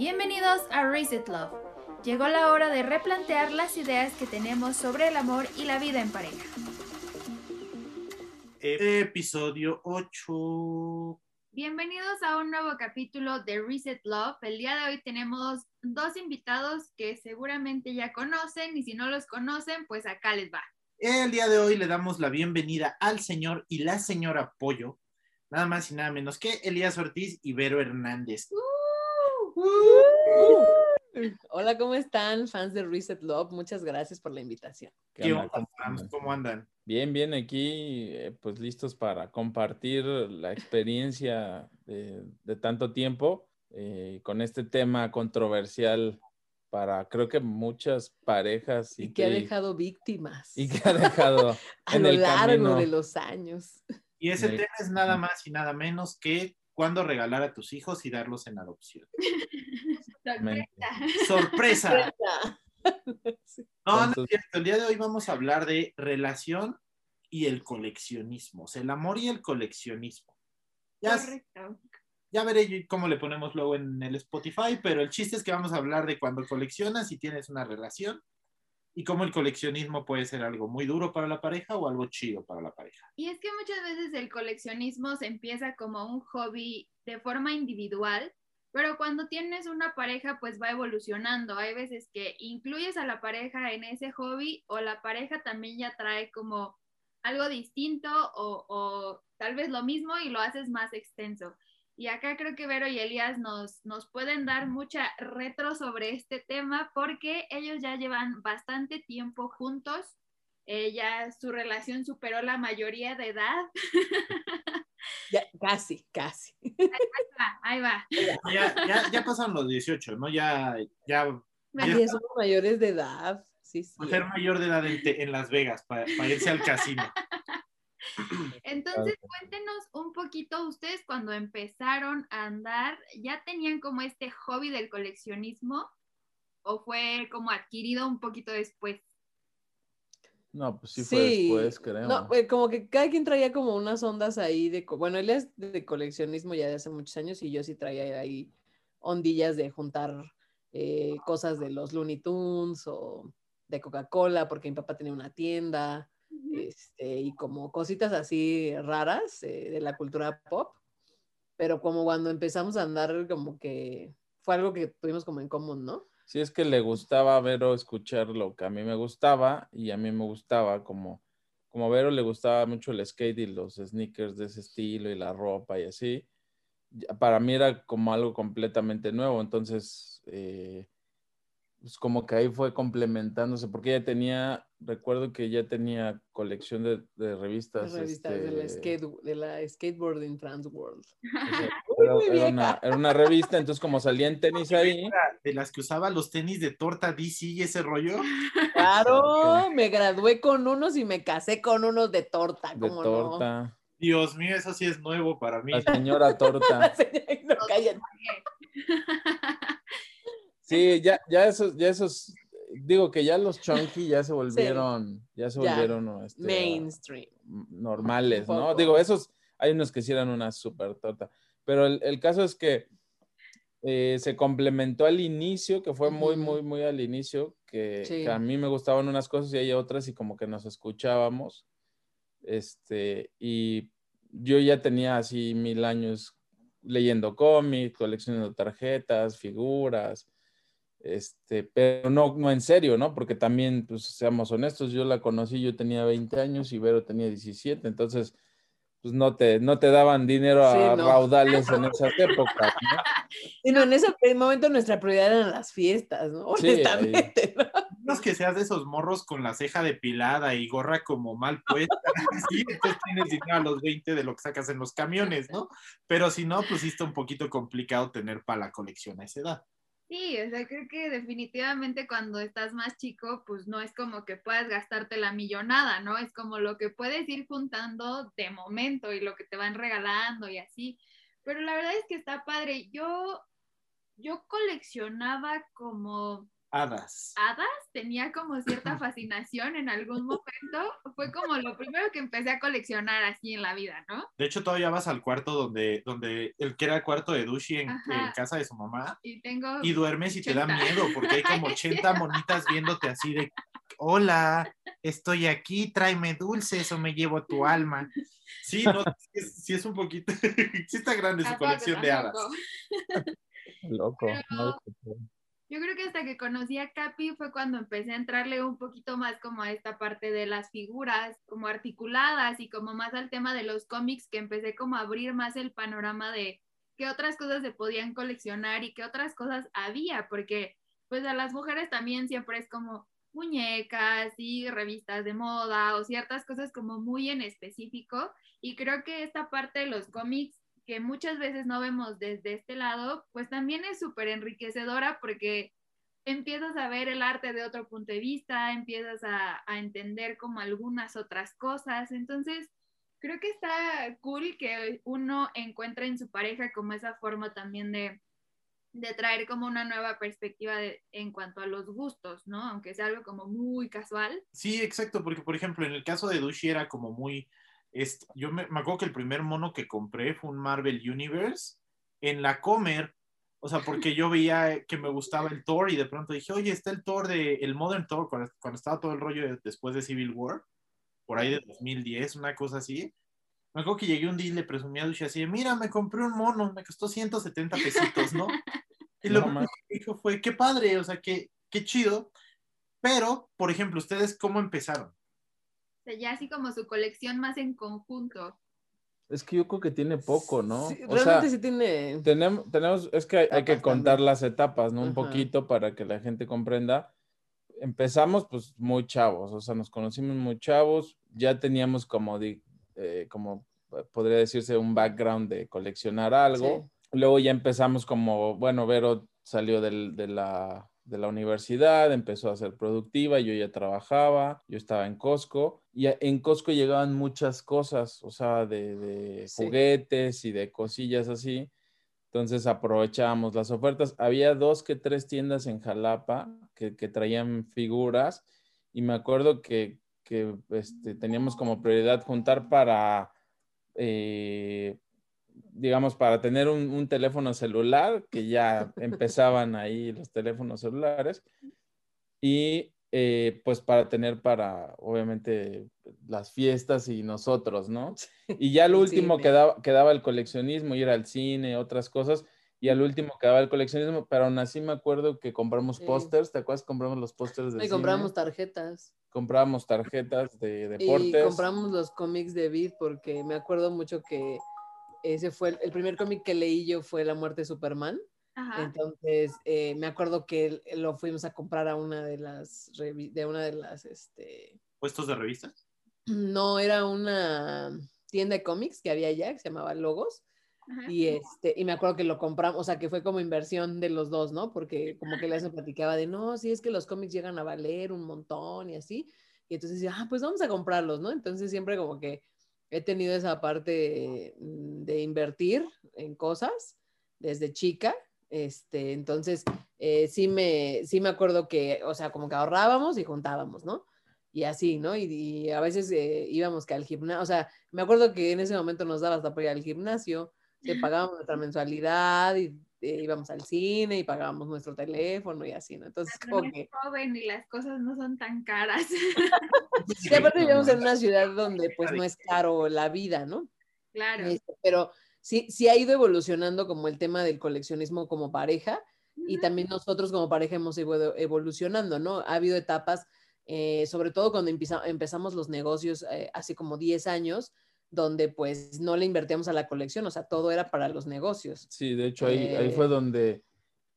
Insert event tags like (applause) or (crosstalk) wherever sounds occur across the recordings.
Bienvenidos a Reset Love. Llegó la hora de replantear las ideas que tenemos sobre el amor y la vida en pareja. Episodio 8. Bienvenidos a un nuevo capítulo de Reset Love. El día de hoy tenemos dos invitados que seguramente ya conocen y si no los conocen, pues acá les va. El día de hoy le damos la bienvenida al señor y la señora Pollo, nada más y nada menos que Elías Ortiz y Vero Hernández. Uh, (laughs) Hola, ¿cómo están, fans de Reset Love? Muchas gracias por la invitación. ¿Qué onda? ¿Cómo andan? Bien, bien, aquí eh, pues listos para compartir la experiencia de, de tanto tiempo eh, con este tema controversial para creo que muchas parejas. Y, que, ha dejado víctimas. Y que ha dejado (laughs) a lo largo de los años. Y ese tema es nada más y nada menos que cuándo regalar a tus hijos y darlos en adopción. (laughs) Sorpresa. (laughs) No, no es cierto. El día de hoy vamos a hablar de relación y el coleccionismo. O sea, el amor y el coleccionismo. Ya, Correcto. ya veré cómo le ponemos luego en el Spotify, pero el chiste es que vamos a hablar de cuando coleccionas y tienes una relación y cómo el coleccionismo puede ser algo muy duro para la pareja o algo chido para la pareja. Y es que muchas veces el coleccionismo se empieza como un hobby de forma individual, pero cuando tienes una pareja pues va evolucionando. Hay veces que incluyes a la pareja en ese hobby o la pareja también ya trae como algo distinto o, o tal vez lo mismo y lo haces más extenso. Y acá creo que Vero y Elías nos, nos pueden dar mucha retro sobre este tema porque ellos ya llevan bastante tiempo juntos. Eh, ya su relación superó la mayoría de edad. (laughs) Ya, casi, casi. Ahí va. Ya, ya, ya pasan los 18, ¿no? Ya, ya, Ya somos mayores de edad. Sí, sí. ser mayor de edad en, en Las Vegas para irse al casino. (laughs) Entonces, cuéntenos un poquito, ustedes cuando empezaron a andar, ¿ya tenían como este hobby del coleccionismo o fue como adquirido un poquito después? No, pues sí fue después, creo. No, pues, como que cada quien traía como unas ondas ahí de, bueno, él es de coleccionismo ya de hace muchos años y yo sí traía ahí ondillas de juntar eh, cosas de los Looney Tunes o de Coca-Cola porque mi papá tenía una tienda este, y como cositas así raras eh, de la cultura pop, pero como cuando empezamos a andar como que fue algo que tuvimos como en común, ¿no? Sí, es que le gustaba a Vero escuchar lo que a mí me gustaba y a mí me gustaba como, como a Vero le gustaba mucho el skate y los sneakers de ese estilo y la ropa y así. Para mí era como algo completamente nuevo, entonces eh, pues como que ahí fue complementándose porque ella tenía, recuerdo que ella tenía colección de, de revistas. De, la este, skate, de la Skateboarding Trans World. o sea, (laughs) Uy, era, una, vieja. era una revista, entonces como salía en tenis ahí, De las que usaba los tenis de torta DC y ese rollo. (laughs) Claro, me gradué con unos y me casé con unos de torta, de ¿cómo torta, Dios mío, eso sí es nuevo para mí. la señora torta. (laughs) no, cállate. Sí, ya, ya esos, ya esos, digo que ya los chunky ya se volvieron, ya se Ya, volvieron este, Mainstream. normales, ¿no? Digo, esos, hay unos que sí eran una super torta, pero el, el caso es que eh, se complementó al inicio, que fue muy, muy, muy al inicio, que, Sí. que a mí me gustaban unas cosas y hay otras y como que nos escuchábamos, este, y yo ya tenía así mil años leyendo cómics, coleccionando tarjetas, figuras, este, pero no, no en serio, ¿no? Porque también, pues seamos honestos, yo la conocí, yo tenía 20 años y Vero tenía 17, entonces, pues no te, no te daban dinero a Sí, no. raudales en esas épocas, ¿no? (laughs) Y no, en ese momento nuestra prioridad eran las fiestas, ¿no? Sí, Honestamente, ¿no? (laughs) No es que seas de esos morros con la ceja depilada y gorra como mal puesta. (laughs) Sí, entonces tienes dinero a los 20 de lo que sacas en los camiones, ¿no? Pero si no, pues sí está un poquito complicado tener para la colección a esa edad. Sí, o sea, creo que definitivamente cuando estás más chico, pues no es como que puedas gastarte la millonada, ¿no? Es como lo que puedes ir juntando de momento y lo que te van regalando y así. Pero la verdad es que está padre. Yo, yo coleccionaba como Hadas. hadas tenía como cierta fascinación en algún momento. Fue como lo primero que empecé a coleccionar así en la vida, ¿no? De hecho, todavía vas al cuarto donde, donde el que era el cuarto de Dushi en, casa de su mamá Y tengo... y duermes y te da 80. miedo porque hay como (laughs) 80 monitas viéndote así de, hola, estoy aquí, tráeme dulces o me llevo tu (laughs) alma. Sí, no, sí es, sí es un poquito, (laughs) sí está grande su colección de hadas. Loco. Pero- no lo escuché. Yo creo que hasta que conocí a Capi fue cuando empecé a entrarle un poquito más como a esta parte de las figuras, como articuladas y como más al tema de los cómics, que empecé como a abrir más el panorama de qué otras cosas se podían coleccionar y qué otras cosas había, porque pues a las mujeres también siempre es como muñecas y revistas de moda o ciertas cosas como muy en específico. Y creo que esta parte de los cómics que muchas veces no vemos desde este lado, pues también es súper enriquecedora porque empiezas a ver el arte de otro punto de vista, empiezas a, entender como algunas otras cosas, entonces creo que está cool que uno encuentre en su pareja como esa forma también de, de traer como una nueva perspectiva de- en cuanto a los gustos, ¿no? Aunque sea algo como muy casual. Sí, exacto, porque por ejemplo, en el caso de Dushi era como muy, este, yo me, me acuerdo que el primer mono que compré fue un Marvel Universe en la Comer, o sea, porque yo veía que me gustaba el Thor y de pronto dije, oye, está el Thor de, el Modern Thor, cuando, cuando estaba todo el rollo de- después de Civil War, por ahí de 2010, una cosa así. Me acuerdo que llegué un día y le presumí a Dushi así, mira, me compré un mono, me costó 170 pesitos, ¿no? (laughs) Y lo No que dijo fue, qué padre, o sea, qué, qué chido. Pero, por ejemplo, ¿ustedes cómo empezaron? Sea, ya así como su colección más en conjunto. Es que yo creo que tiene poco, ¿no? Sí, o realmente sea, sí tiene. tenemos, tenemos, es que hay, hay que contar también. las etapas, ¿no? Un poquito para que la gente comprenda. Empezamos pues muy chavos, o sea, nos conocimos muy chavos, ya teníamos como, di- eh, como eh, podría decirse, un background de coleccionar algo. Luego ya empezamos como, bueno, Vero salió del- de, la, de la universidad, empezó a ser productiva, yo ya trabajaba, yo estaba en Costco y en Costco llegaban muchas cosas, o sea, de, de Sí. juguetes y de cosillas así. Entonces aprovechábamos las ofertas. Había dos que tres tiendas en Jalapa que, que traían figuras y me acuerdo que, que, este, teníamos como prioridad juntar para, eh, digamos, para tener un, un teléfono celular, que ya (laughs) empezaban ahí los teléfonos celulares, y eh, pues para tener para, obviamente, las fiestas y nosotros, ¿no? Y ya lo último quedaba, quedaba el coleccionismo, ir al cine, otras cosas, y al último quedaba el coleccionismo, pero aún así me acuerdo que compramos Sí. pósters, ¿te acuerdas? Compramos los pósters de Y compramos tarjetas. comprábamos tarjetas de Y deportes. compramos los cómics de Beat porque me acuerdo mucho que ese fue el, el primer cómic que leí yo fue La muerte de Superman. Ajá. Entonces eh, me acuerdo que lo fuimos a comprar a una de las de una de las este ¿Puestos de revistas? no era una tienda de cómics que había allá que se llamaba Logos Ajá. y este y me acuerdo que lo compramos, o sea, que fue como inversión de los dos, ¿no? Porque como que les platicaba de, "No, sí es que los cómics llegan a valer un montón y así." Y entonces decía, "Ah, pues vamos a comprarlos", ¿no? Entonces siempre como que he tenido esa parte mm, de invertir en cosas desde chica. Este, entonces eh, sí me sí me acuerdo que, o sea, como que ahorrábamos y juntábamos, ¿no? Y así, ¿no? Y, y a veces eh, íbamos que al gimnasio, o sea, me acuerdo que en ese momento nos daba hasta para ir al gimnasio, que pagábamos nuestra mensualidad y eh, íbamos al cine y pagábamos nuestro teléfono y así, ¿no? Entonces, Pero como que... joven y las cosas no son tan caras. (laughs) Y aparte (laughs) vivimos en una ciudad donde pues no es caro la vida, ¿no? claro. Este, pero sí, sí ha ido evolucionando como el tema del coleccionismo como pareja y también nosotros como pareja hemos ido evolucionando, ¿no? Ha habido etapas, eh, sobre todo cuando empeza- empezamos los negocios eh, hace como 10 años, donde pues no le invertíamos a la colección, o sea, todo era para los negocios. Sí, de hecho ahí, ahí Eh, fue donde,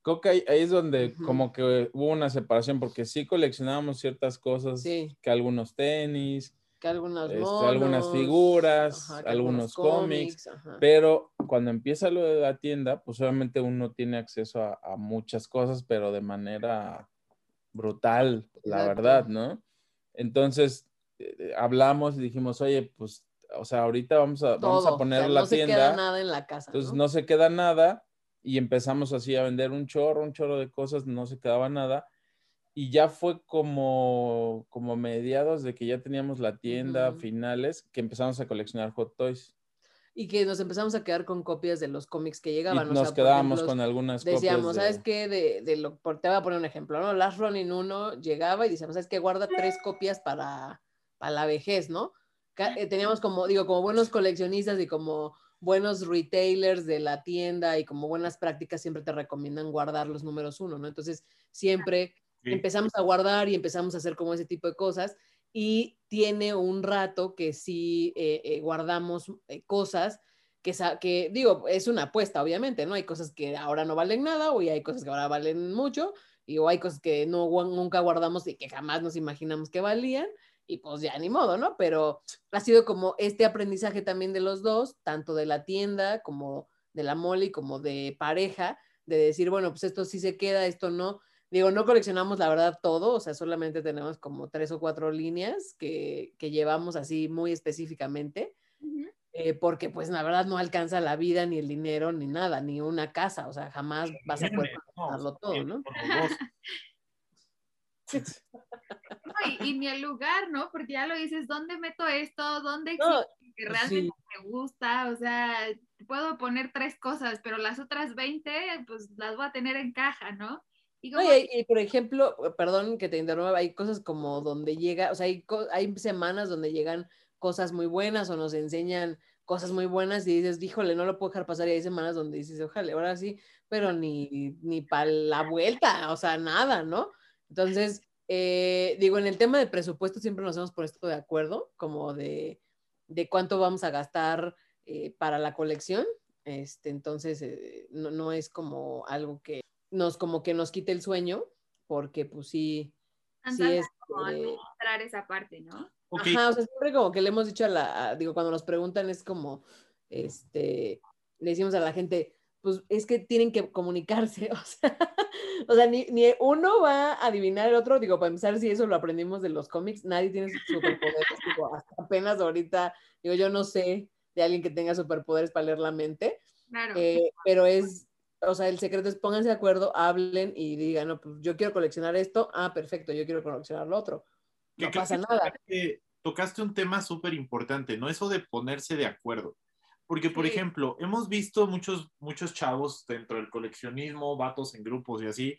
creo que ahí, ahí es donde como que hubo una separación, porque sí coleccionábamos ciertas cosas, Sí. que algunos tenis, Que algunos Este, monos, algunas figuras, ajá, algunos cómics, ajá. pero cuando empieza lo de la tienda, pues obviamente uno tiene acceso a, a muchas cosas, pero de manera brutal, la Exacto. verdad, ¿no? Entonces, eh, eh, hablamos y dijimos, oye, pues, o sea, ahorita vamos a, vamos a poner o sea, la no se tienda. queda nada en la casa. Entonces ¿no? no se queda nada y empezamos así a vender un chorro, un chorro de cosas, no se quedaba nada. Y ya fue como, como mediados de que ya teníamos la tienda, Ujú. finales, que empezamos a coleccionar Hot Toys. Y que nos empezamos a quedar con copias de los cómics que Y llegaban. o nos sea, quedábamos ejemplo, con algunas Decíamos, copias. ¿sabes de- qué? De, de lo, por- te voy a poner un ejemplo, ¿no? Last Running 1 llegaba y decíamos, ¿sabes qué? Guarda tres copias para, para la vejez, ¿no? Eh, teníamos como, digo, como buenos coleccionistas y como buenos retailers de la tienda y como buenas prácticas siempre te recomiendan guardar los números uno, ¿no? Entonces, siempre Empezamos a guardar y empezamos a hacer como ese tipo de cosas y tiene un rato que sí eh, eh, guardamos eh, cosas que, que, digo, es una apuesta, obviamente, ¿no? Hay cosas que ahora no valen nada o hay cosas que ahora valen mucho y o hay cosas que no, nunca guardamos y que jamás nos imaginamos que valían y pues ya ni modo, ¿no? Pero ha sido como este aprendizaje también de los dos, tanto de la tienda como de la Molly como de pareja, de decir, bueno, pues esto sí se queda, esto no. Digo, no coleccionamos la verdad todo, o sea, solamente tenemos como tres o cuatro líneas que, que llevamos así muy específicamente, eh, porque pues la verdad no alcanza la vida, ni el dinero, ni nada, ni una casa, o sea, jamás vas a poder No, coleccionarlo todo, (laughs) ¿no? y, y ni el lugar, ¿no? Porque ya lo dices, ¿dónde meto esto? ¿Dónde No, que realmente sí. me gusta? O sea, puedo poner tres cosas, pero las otras 20, pues las voy a tener en caja, ¿no? Y como, y, por ejemplo, perdón que te interrumpa, hay cosas como donde llega, o sea, hay, hay semanas donde llegan cosas muy buenas o nos enseñan cosas muy buenas y dices, híjole, no lo puedo dejar pasar. Y hay semanas donde dices, ojalá, ahora sí, pero ni, ni para la vuelta, o sea, nada, ¿no? Entonces, eh, digo, en el tema de presupuesto siempre nos hemos puesto de acuerdo, como de, de cuánto vamos a gastar eh, para la colección. Este, entonces, eh, no, no es como algo que nos como que nos quite el sueño, porque pues sí, sí es... como eh, administrar esa parte, ¿no? Ok, Ajá, o sea, siempre como que le hemos dicho a la, a- digo, cuando nos preguntan es como, este, le decimos a la gente, pues es que tienen que comunicarse, (laughs) o sea, o sea, ni, ni uno va a adivinar el otro, digo, para empezar, si eso lo aprendimos de los cómics, nadie tiene superpoderes, (laughs) digo, hasta apenas ahorita, digo, yo no sé de alguien que tenga superpoderes para leer la mente, Claro. eh, pero es, o sea, el secreto es pónganse de acuerdo, hablen y digan, no, pues yo quiero coleccionar esto, ah, perfecto, yo quiero coleccionar lo otro. que No pasa que nada. tocaste- Tocaste un tema súper importante, ¿no? Eso de ponerse de acuerdo. Porque, por Sí. ejemplo, hemos visto muchos, muchos chavos dentro del coleccionismo, vatos en grupos y así,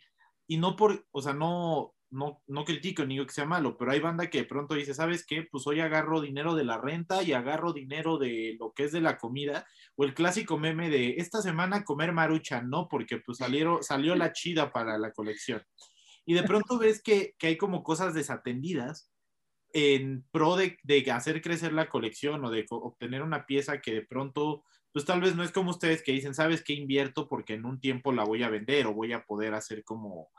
y no por, o sea, no, no, no critico ni digo que sea malo, pero hay banda que de pronto dice, ¿sabes qué? Pues hoy agarro dinero de la renta y agarro dinero de lo que es de la comida, o el clásico meme de esta semana comer marucha, ¿no? Porque pues salieron, salió la chida para la colección. Y de pronto ves que, que hay como cosas desatendidas en pro de, de hacer crecer la colección o de obtener una pieza que de pronto, pues tal vez no es como ustedes que dicen, ¿sabes qué invierto? Porque en un tiempo la voy a vender o voy a poder hacer como,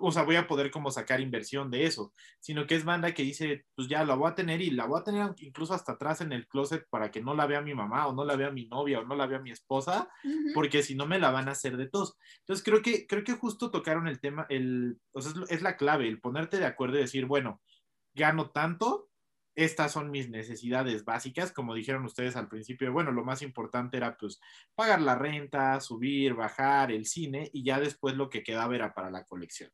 o sea, voy a poder como sacar inversión de eso, sino que es banda que dice, pues ya la voy a tener y la voy a tener incluso hasta atrás en el closet para que no la vea mi mamá o no la vea mi novia o no la vea mi esposa, porque si no me la van a hacer de tos. Entonces creo que, creo que justo tocaron el tema, el, o sea, es, es la clave, el ponerte de acuerdo y decir, bueno, gano tanto, estas son mis necesidades básicas, como dijeron ustedes al principio, bueno, lo más importante era pues pagar la renta, subir, bajar, el cine y ya después lo que quedaba era para la colección.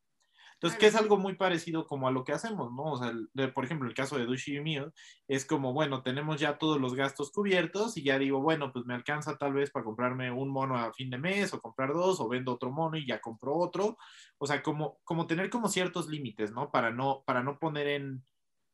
Entonces, que es algo muy parecido como a lo que hacemos, ¿no? O sea, el- de- por ejemplo, el caso de Dushi y mío es como, bueno, tenemos ya todos los gastos cubiertos y ya digo, bueno, pues me alcanza tal vez para comprarme un mono a fin de mes o comprar dos o vendo otro mono y ya compro otro. O sea, como, como tener como ciertos límites, ¿no? Para no, para no poner en,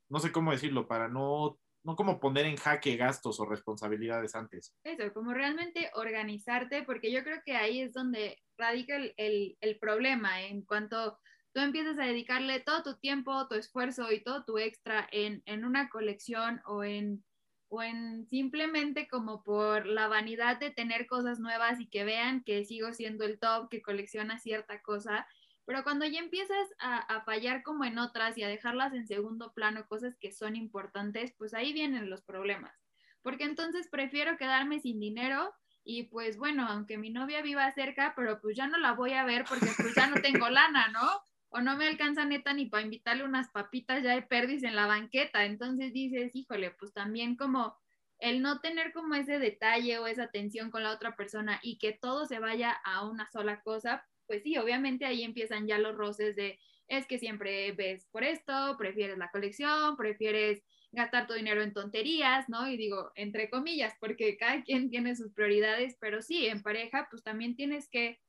no sé cómo decirlo, para no, no como poner en jaque gastos o responsabilidades antes. Eso, como realmente organizarte, porque yo creo que ahí es donde radica el, el- el problema, en cuanto tú empiezas a dedicarle todo tu tiempo, tu esfuerzo y todo tu extra en, en una colección o en, o en simplemente como por la vanidad de tener cosas nuevas y que vean que sigo siendo el top, que colecciona cierta cosa. Pero cuando ya empiezas a, a fallar como en otras y a dejarlas en segundo plano, cosas que son importantes, pues ahí vienen los problemas porque entonces prefiero quedarme sin dinero y pues bueno, aunque mi novia viva cerca, pero pues ya no la voy a ver porque pues ya no tengo lana, ¿no? O no me alcanza neta ni para invitarle unas papitas ya de perdis en la banqueta. Entonces dices, híjole, pues también como el no tener como ese detalle o esa atención con la otra persona y que todo se vaya a una sola cosa, pues sí, obviamente ahí empiezan ya los roces de, es que siempre ves por esto, prefieres la colección, prefieres gastar tu dinero en tonterías, ¿no? Y digo, entre comillas, porque cada quien (laughs) tiene sus prioridades, pero sí, en pareja, pues también tienes que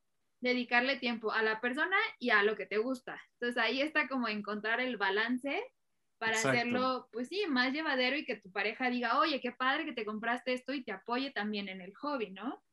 dedicarle tiempo a la persona y a lo que te gusta. Entonces ahí está como encontrar el balance para Exacto. hacerlo, pues sí, más llevadero y que tu pareja diga, oye, qué padre que te compraste esto y te apoye también en el hobby, ¿no?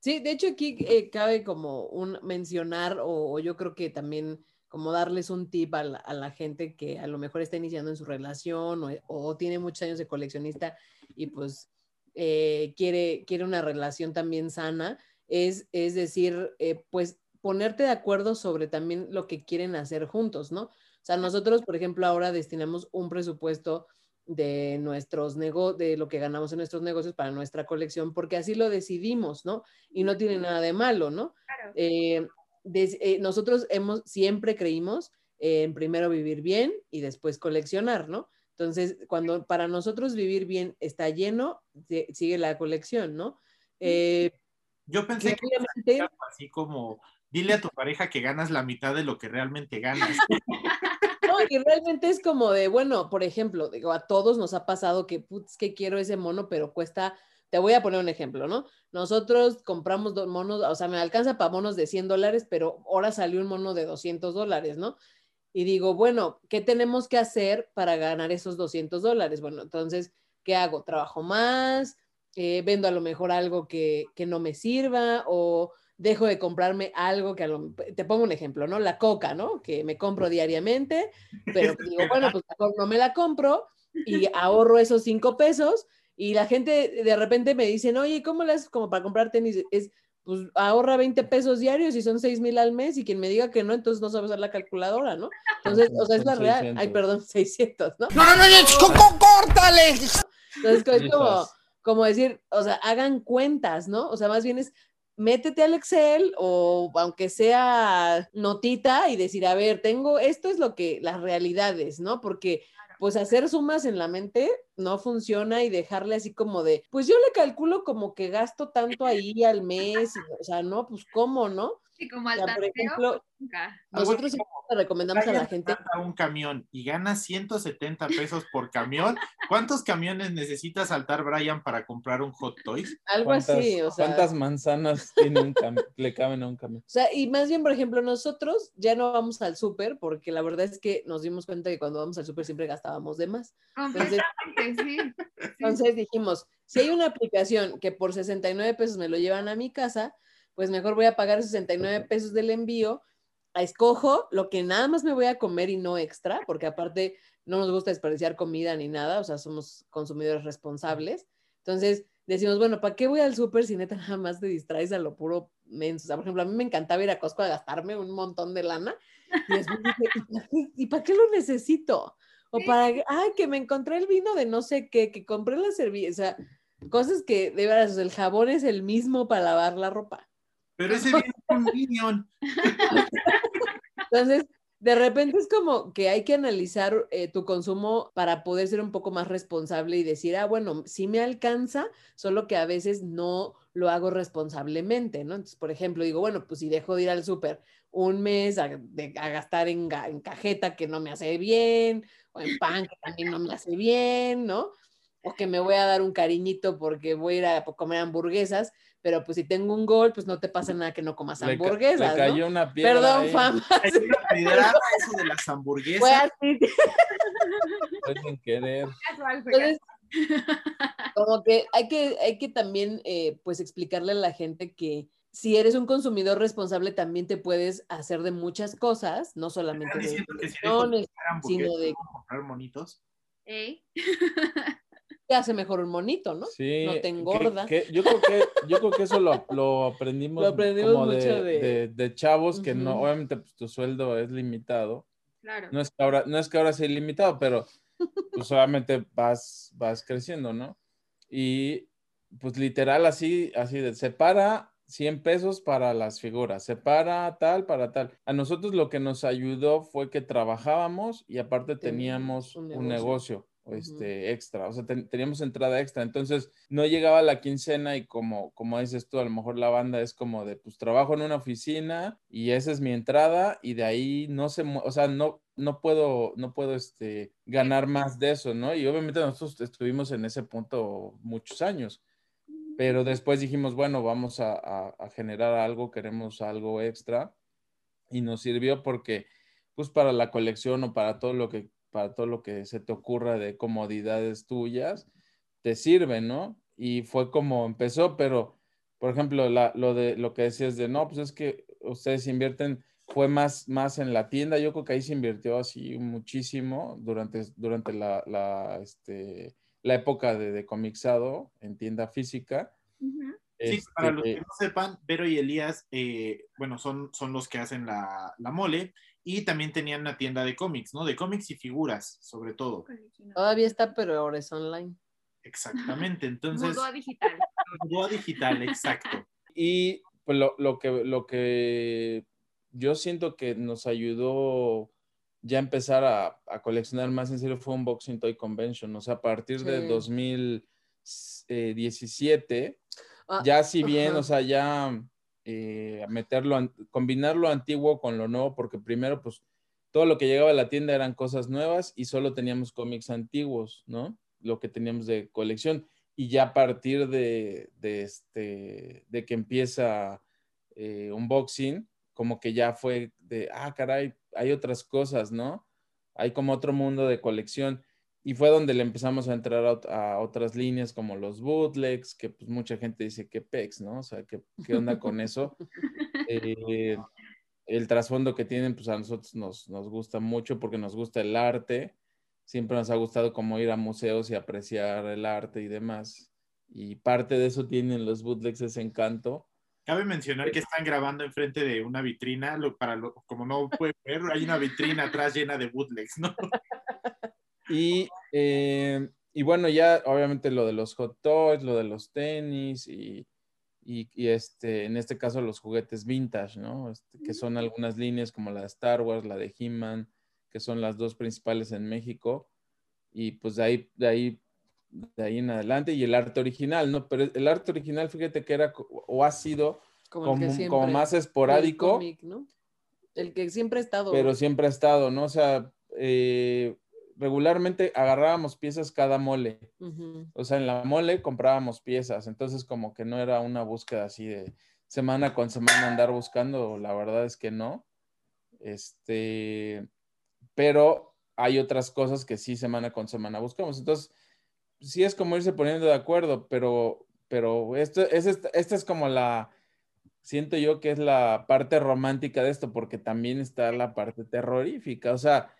Sí, de hecho aquí eh, cabe como un mencionar o, o yo creo que también como darles un tip a la, a la gente que a lo mejor está iniciando en su relación o, o tiene muchos años de coleccionista y pues eh, quiere, quiere una relación también sana, es, es decir, eh, pues ponerte de acuerdo sobre también lo que quieren hacer juntos, ¿no? O sea, nosotros, por ejemplo, ahora destinamos un presupuesto de nuestros negocios, de lo que ganamos en nuestros negocios para nuestra colección, porque así lo decidimos, ¿no? Y no tiene nada de malo, ¿no? Claro. Eh, des- eh, nosotros hemos, siempre creímos en primero vivir bien y después coleccionar, ¿no? Entonces, cuando para nosotros vivir bien está lleno, sigue la colección, ¿no? Eh, Yo pensé que algo así como, dile a tu pareja que ganas la mitad de lo que realmente ganas. (laughs) No, y realmente es como de, bueno, por ejemplo, digo, a todos nos ha pasado que, putz, que quiero ese mono, pero cuesta, te voy a poner un ejemplo, ¿no? Nosotros compramos dos monos, o sea, me alcanza para monos de 100 dólares, pero ahora salió un mono de 200 dólares, ¿no? Y digo, bueno, ¿qué tenemos que hacer para ganar esos 200 dólares? Bueno, entonces, ¿qué hago? ¿Trabajo más? Eh, ¿Vendo a lo mejor algo que, que no me sirva? ¿O dejo de comprarme algo que a lo, te pongo un ejemplo, ¿no? La coca, ¿no? Que me compro diariamente, pero (laughs) digo, bueno, pues mejor no me la compro y ahorro esos cinco pesos y la gente de repente me dicen, oye, ¿cómo haces como para comprar tenis? Es, pues ahorra 20 pesos diarios y son 6 mil al mes y quien me diga que no, entonces no sabe usar la calculadora, ¿no? Entonces, o sea, es la real. Ay, 600. perdón, 600, ¿no? No, no, no, córtale. Entonces, es como. Como decir, o sea, hagan cuentas, ¿no? O sea, más bien es métete al Excel o aunque sea notita y decir, a ver, tengo, esto es lo que, las realidades, ¿no? Porque pues hacer sumas en la mente no funciona y dejarle así como de, pues yo le calculo como que gasto tanto ahí al mes, y, o sea, no, pues cómo, ¿no? (laughs) Como O al sea, por ejemplo, nunca. nosotros siempre le recomendamos a la gente manda un camión y gana 170 pesos por camión. ¿Cuántos camiones necesita saltar Brian para comprar un Hot Toys? algo ¿Cuántas, así, o sea. cuántas manzanas tiene un cam- (laughs) le caben a un camión? O sea, y más bien, por ejemplo, nosotros ya no vamos al súper porque la verdad es que nos dimos cuenta que cuando vamos al súper siempre gastábamos de más. Sí. sí. Entonces dijimos, si hay una aplicación que por 69 pesos me lo llevan a mi casa, pues mejor voy a pagar 69 pesos del envío, escojo lo que nada más me voy a comer y no extra, porque aparte no nos gusta desperdiciar comida ni nada, o sea, somos consumidores responsables. Entonces decimos, bueno, ¿para qué voy al súper si neta nada más te distraes a lo puro menso? O sea, por ejemplo, a mí me encantaba ir a Costco a gastarme un montón de lana y después dije, ¿y para qué, ¿y para qué lo necesito? O para, ay, que me encontré el vino de no sé qué, que compré la servilleta, o sea, cosas que de veras, el jabón es el mismo para lavar la ropa. Pero ese viene con Minion. Entonces, de repente es como que hay que analizar eh, tu consumo para poder ser un poco más responsable y decir, ah, bueno, sí me alcanza, solo que a veces no lo hago responsablemente, ¿no? Entonces, por ejemplo, digo, bueno, pues si dejo de ir al súper un mes a, de- gastar en, en cajeta que no me hace bien, o en pan que también no me hace bien, ¿no? O que me voy a dar un cariñito porque voy a ir a comer hamburguesas, pero pues si tengo un gol, pues no te pasa nada que no comas Le, ca- hamburguesas, le ¿no? cayó una piedra Perdón, fama. Hay (laughs) una pedrada eso de las hamburguesas. Fue así. Fue sin querer. Entonces, (laughs) como que hay que, hay que también, eh, pues, explicarle a la gente que si eres un consumidor responsable, también te puedes hacer de muchas cosas, no solamente ¿Están de que si sino hamburguesas, de ¿puedo comprar monitos? Ey, (laughs) que hace mejor un monito, ¿no? Sí, No te que- engorda. que yo, creo que, yo creo que eso lo, lo aprendimos, Lo aprendimos como de, mucho de- de- de chavos que no, Ujú. obviamente pues, tu sueldo es limitado. claro. No es que ahora, no es que ahora sea ilimitado, pero pues obviamente vas, vas creciendo, ¿no? Y pues literal así, así de separa 100 pesos para las figuras, separa tal para tal. A nosotros lo que nos ayudó fue que trabajábamos y aparte Teníamos un un negocio. Este, extra, o sea, teníamos entrada extra, entonces no llegaba la quincena y como, como dices tú, a lo mejor la banda es como de, pues trabajo en una oficina y esa es mi entrada y de ahí no se, o sea, no, no puedo, no puedo, este, ganar más de eso, ¿no? Y obviamente nosotros estuvimos en ese punto muchos años, pero después dijimos, bueno, vamos a, a generar algo, queremos algo extra y nos sirvió porque, pues para la colección o para todo lo que para todo lo que se te ocurra de comodidades tuyas, te sirve, ¿no? Y fue como empezó, pero, por ejemplo, lo, de, lo que decías de, no, pues es que ustedes invierten, fue más, más en la tienda, yo creo que ahí se invirtió así muchísimo durante, durante la, la, este, la época de, de comixado en tienda física. Sí, para los que este no sepan, Vero y Elías, eh, bueno, son, son los que hacen la, la, mole y también tenían una tienda de cómics, ¿no? De cómics y figuras, sobre todo. Todavía está, pero ahora es online. Exactamente, (laughs) entonces. Mudó a digital. Mudó a digital, exacto. Y pues lo, lo, que, lo que yo siento que nos ayudó ya empezar a, a, coleccionar más en serio fue un Boxing Toy Convention. O sea, a partir sí. de 2017, ah, ya si bien, o sea, ya eh, meterlo, combinar lo antiguo con lo nuevo, porque primero, pues, todo lo que llegaba a la tienda eran cosas nuevas y solo teníamos cómics antiguos, ¿no? Lo que teníamos de colección. Y ya a partir de, de este, de que empieza eh, unboxing, como que ya fue de, ah, caray, hay otras cosas, ¿no? Hay como otro mundo de colección. Y fue donde le empezamos a entrar a, a, otras líneas como los bootlegs, que pues mucha gente dice que pex, ¿no? O sea, ¿qué, qué onda con eso? (laughs) Eh, el trasfondo que tienen, pues a nosotros nos, nos, gusta mucho porque nos gusta el arte. Siempre nos ha gustado como ir a museos y apreciar el arte y demás. Y parte de eso tienen los bootlegs, ese encanto. Cabe mencionar que están grabando enfrente de una vitrina, lo, para lo, como no puede ver, hay una vitrina atrás llena de bootlegs, ¿no? (laughs) Y, eh, y, bueno, ya obviamente lo de los hot toys, lo de los tenis y, y, y este, en este caso los juguetes vintage, ¿no? Este, que son algunas líneas como la de Star Wars, la de He-Man, que son las dos principales en México. Y pues de ahí, de ahí, de ahí en adelante, y el arte original, ¿no? Pero el arte original, fíjate que era o ha sido como, como, siempre, como más esporádico. El, cómic, ¿no? el que siempre ha estado. Pero siempre ha estado, ¿no? O sea, eh, regularmente agarrábamos piezas cada mole. Uh -huh. O sea, en la mole comprábamos piezas. Entonces, como que no era una búsqueda así de semana con semana andar buscando. La verdad es que no. Este, pero hay otras cosas que sí semana con semana buscamos. Entonces, sí es como irse poniendo de acuerdo, pero, pero esto, es, esta es como la, siento yo que es la parte romántica de esto, porque también está la parte terrorífica. O sea,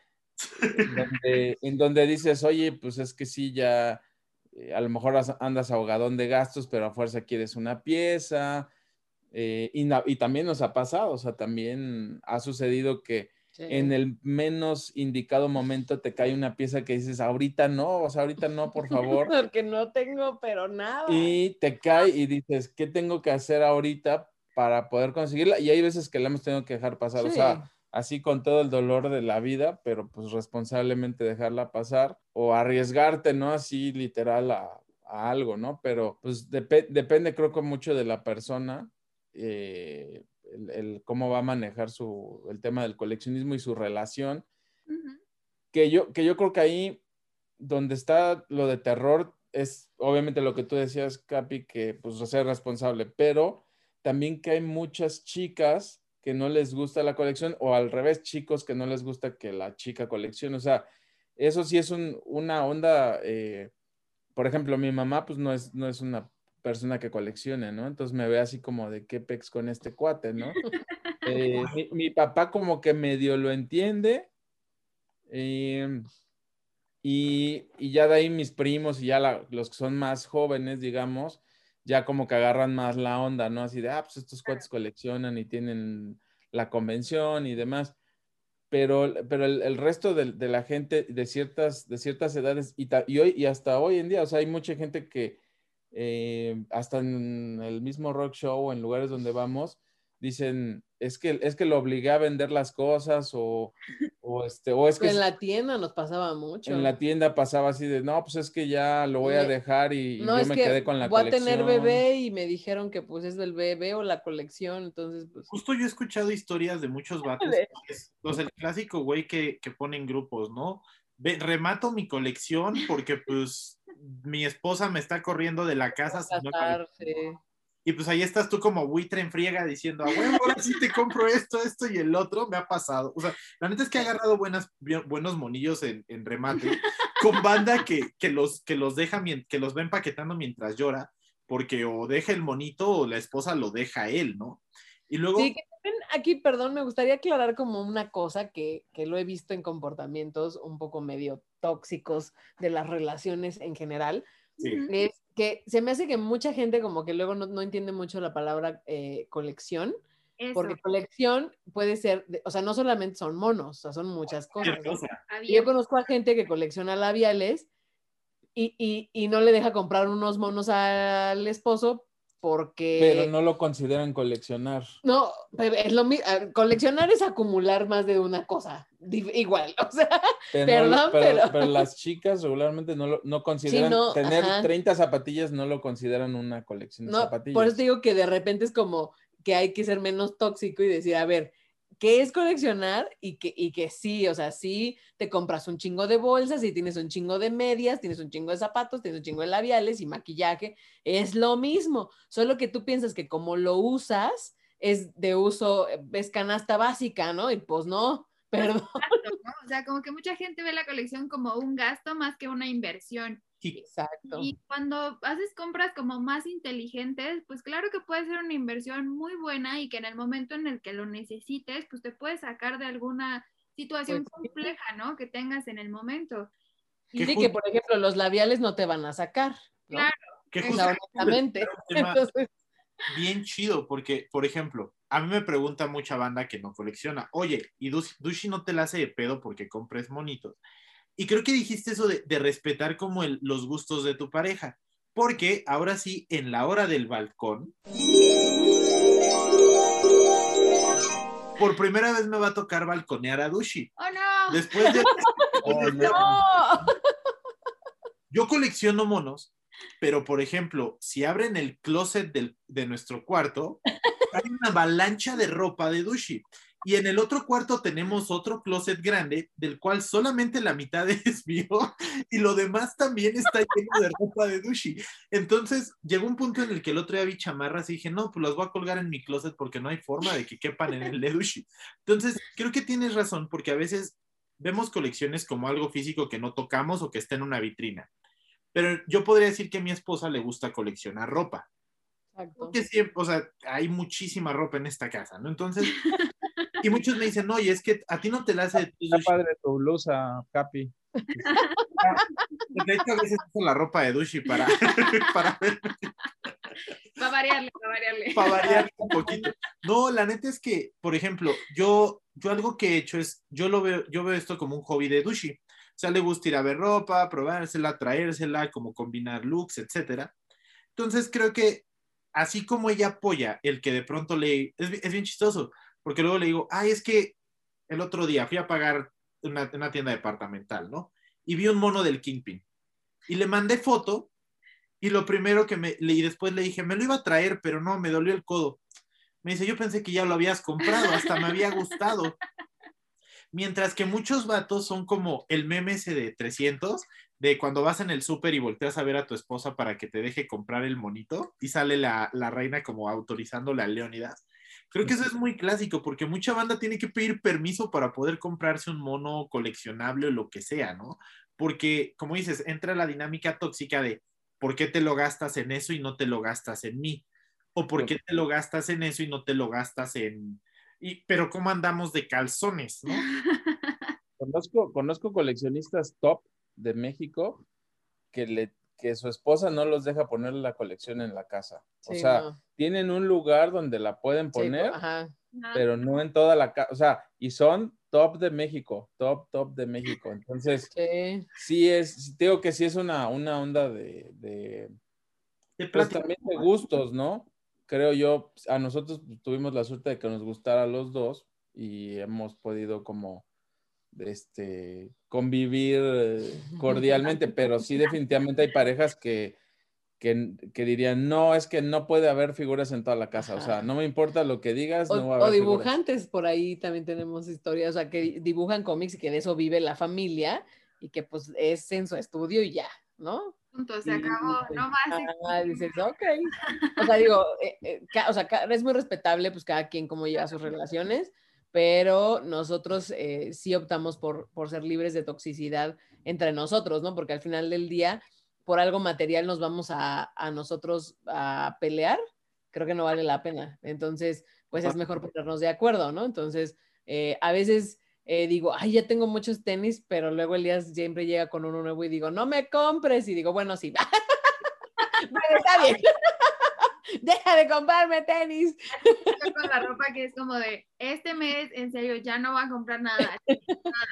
donde, en donde, dices, oye, pues es que sí, ya eh, a lo mejor andas ahogadón de gastos, pero a fuerza quieres una pieza. Eh, y, y, también nos ha pasado, o sea, también ha sucedido que sí. en el menos indicado momento te cae una pieza que dices, ahorita no, o sea, ahorita no, por favor. (laughs) Porque no tengo, pero nada. Y te cae y dices, ¿qué tengo que hacer ahorita para poder conseguirla? Y hay veces que la hemos tenido que dejar pasar, sí. o sea, así con todo el dolor de la vida, pero pues responsablemente dejarla pasar o arriesgarte, ¿no? Así literal a, a algo, ¿no? Pero pues dep depende creo que mucho de la persona, eh, el, el, cómo va a manejar su, el tema del coleccionismo y su relación, uh -huh. que, yo, que yo creo que ahí donde está lo de terror es obviamente lo que tú decías, Capi, que pues ser responsable, pero también que hay muchas chicas que no les gusta la colección o al revés, chicos que no les gusta que la chica coleccione. O sea, eso sí es un, una onda, eh, por ejemplo, mi mamá pues no es, no es una persona que coleccione, ¿no? Entonces me ve así como de qué pex con este cuate, ¿no? (laughs) eh, mi, mi, papá como que medio lo entiende eh, y, y, ya de ahí mis primos y ya la, los que son más jóvenes, digamos, ya como que agarran más la onda, ¿no? Así de, ah, pues estos cuates coleccionan y tienen la convención y demás. Pero, pero el, el resto de, de, la gente de ciertas, de ciertas edades y, y, hoy, y hasta hoy en día, o sea, hay mucha gente que eh, hasta en el mismo rock show, en lugares donde vamos, dicen, es que, es que lo obligué a vender las cosas o, o, este, o es que En la tienda nos pasaba mucho. en la tienda pasaba así de, no, pues es que ya lo voy a dejar y, no, yo me que quedé con la voy colección. a tener bebé y me dijeron que pues es del bebé o la colección, entonces pues Justo yo he escuchado historias de muchos vatos. De- que es, o sea, el clásico güey que, que pone en grupos, ¿no? Ve, remato mi colección porque pues mi esposa me está corriendo de la casa. si no casar, colecciono". sí. Y pues ahí estás tú como buitre en friega diciendo, a huevo, ahora sí te compro esto, esto y el otro, me ha pasado. O sea, la neta es que he agarrado buenas, buenos monillos en, en remate con banda que, que, los, que los deja, que los va empaquetando mientras llora, porque o deja el monito o la esposa lo deja a él, ¿no? Y luego, Sí, que también aquí, perdón, me gustaría aclarar como una cosa que, que lo he visto en comportamientos un poco medio tóxicos de las relaciones en general, sí, es que se me hace que mucha gente como que luego no, no entiende mucho la palabra eh, colección, Eso, porque colección puede ser, de- o sea, no solamente son monos, o sea, son muchas cosas. Yo conozco a gente que colecciona labiales y, y- y no le deja comprar unos monos al esposo porque... Pero no lo consideran coleccionar. No, es lo mismo. Coleccionar es acumular más de una cosa. Igual, (laughs) o sea, Pero, Perdón, pero, pero- pero (laughs) las chicas regularmente no, lo, no consideran, no, tener ajá. 30 zapatillas no lo consideran una colección de no, zapatillas. por eso te digo que de repente es como que hay que ser menos tóxico y decir, a ver, ¿qué es coleccionar? Y que, y que sí, o sea, sí te compras un chingo de bolsas y tienes un chingo de medias, tienes un chingo de zapatos, tienes un chingo de labiales y maquillaje, es lo mismo, solo que tú piensas que como lo usas es de uso, es canasta básica, ¿no? Y pues no, perdón. ¿no? O sea, como que mucha gente ve la colección como un gasto más que una inversión. Y Exacto. Y cuando haces compras como más inteligentes, pues claro que puede ser una inversión muy buena y que en el momento en el que lo necesites, pues te puedes sacar de alguna situación Pues compleja, ¿no? Que tengas en el momento. Y sí, que por ejemplo los labiales no te van a sacar. ¿no? Claro. que Entonces, bien chido, porque, por ejemplo, a mí me pregunta mucha banda que no colecciona, oye, ¿y Dus- Dushi no te la hace de pedo porque compres monitos? Y creo que dijiste eso de, de respetar como el- los gustos de tu pareja, porque ahora sí, en la hora del balcón, por primera vez me va a tocar balconear a Dushi. ¡Oh, no! Después de... (laughs) Oh, no. Yo colecciono monos, pero por ejemplo, si abren el closet del- de nuestro cuarto, hay una avalancha de ropa de Dushi. Y en el otro cuarto tenemos otro closet grande, del cual solamente la mitad (laughs) es mío y lo demás también está lleno de ropa de Dushi. Entonces llegó un punto en el que el otro día vi chamarras y dije, no, pues las voy a colgar en mi closet porque no hay forma de que quepan en el de Dushi. Entonces creo que tienes razón, porque a veces vemos colecciones como algo físico que no tocamos o que está en una vitrina. Pero yo podría decir que a mi esposa le gusta coleccionar ropa. Exacto. Porque siempre, o sea, hay muchísima ropa en esta casa, ¿no? Entonces, (laughs) y muchos me dicen, oye, es que a ti no te la hace. Está padre tu blusa, Capi. De hecho, a veces uso la ropa de Dushi para, (laughs) para, ver- Va a variarle, va a variarle. para variar un poquito. No, la neta es que, por ejemplo, yo, yo algo que he hecho es, yo lo veo, yo veo esto como un hobby de Dushi. O sea, le gusta ir a ver ropa, probársela, traérsela, como combinar looks, etcétera. Entonces creo que así como ella apoya el que de pronto le... Es, es bien chistoso, porque luego le digo, ay, es que el otro día fui a pagar una, una tienda departamental, ¿no? Y vi un mono del Kingpin. Y le mandé foto y lo primero que me... Y después le dije, me lo iba a traer, pero no, me dolió el codo. Me dice, yo pensé que ya lo habías comprado, hasta me había gustado. Mientras que muchos vatos son como el meme ese de 300, de cuando vas en el súper y volteas a ver a tu esposa para que te deje comprar el monito y sale la, la reina como autorizándole a Leónidas. Creo que eso es muy clásico porque mucha banda tiene que pedir permiso para poder comprarse un mono coleccionable o lo que sea, ¿no? Porque, como dices, entra la dinámica tóxica de por qué te lo gastas en eso y no te lo gastas en mí. O por qué te lo gastas en eso y no te lo gastas en... Y, pero ¿cómo andamos de calzones, no? (laughs) Conozco, conozco coleccionistas top de México que, le, que su esposa no los deja poner la colección en la casa. o sea, no. tienen un lugar donde la pueden poner. Ajá. pero no en toda la casa. O sea, y son top de México, top, top de México. Entonces, Sí. sí es, digo que sí es una, una onda de, de De pues también de gustos, ¿no? Creo yo, a nosotros tuvimos la suerte de que nos gustara a los dos y hemos podido como este, convivir eh, cordialmente, (laughs) pero sí definitivamente hay parejas que, que, que dirían, no, es que no puede haber figuras en toda la casa, o sea, no me importa lo que digas, O, no va a o haber figuras". dibujantes, por ahí también tenemos historias, o sea, que dibujan cómics y que de eso vive la familia y que pues es en su estudio y ya, ¿no? Punto, se acabó, no más. Ah, dices, ok. O sea, digo, eh, eh, ca- o sea, ca- es muy respetable, pues cada quien cómo lleva sus relaciones, pero nosotros eh, sí optamos por, por ser libres de toxicidad entre nosotros, ¿no? Porque al final del día, por algo material nos vamos a, a nosotros a pelear, creo que no vale la pena. Entonces, pues es mejor ponernos de acuerdo, ¿no? Entonces, eh, a veces eh, digo, ay, ya tengo muchos tenis, pero luego Elías siempre llega con uno nuevo y digo, no me compres. Y digo, bueno, sí. (laughs) bueno, está bien. Deja de comprarme tenis. Con la ropa que es como de, este mes, en serio, ya no va a comprar nada. nada".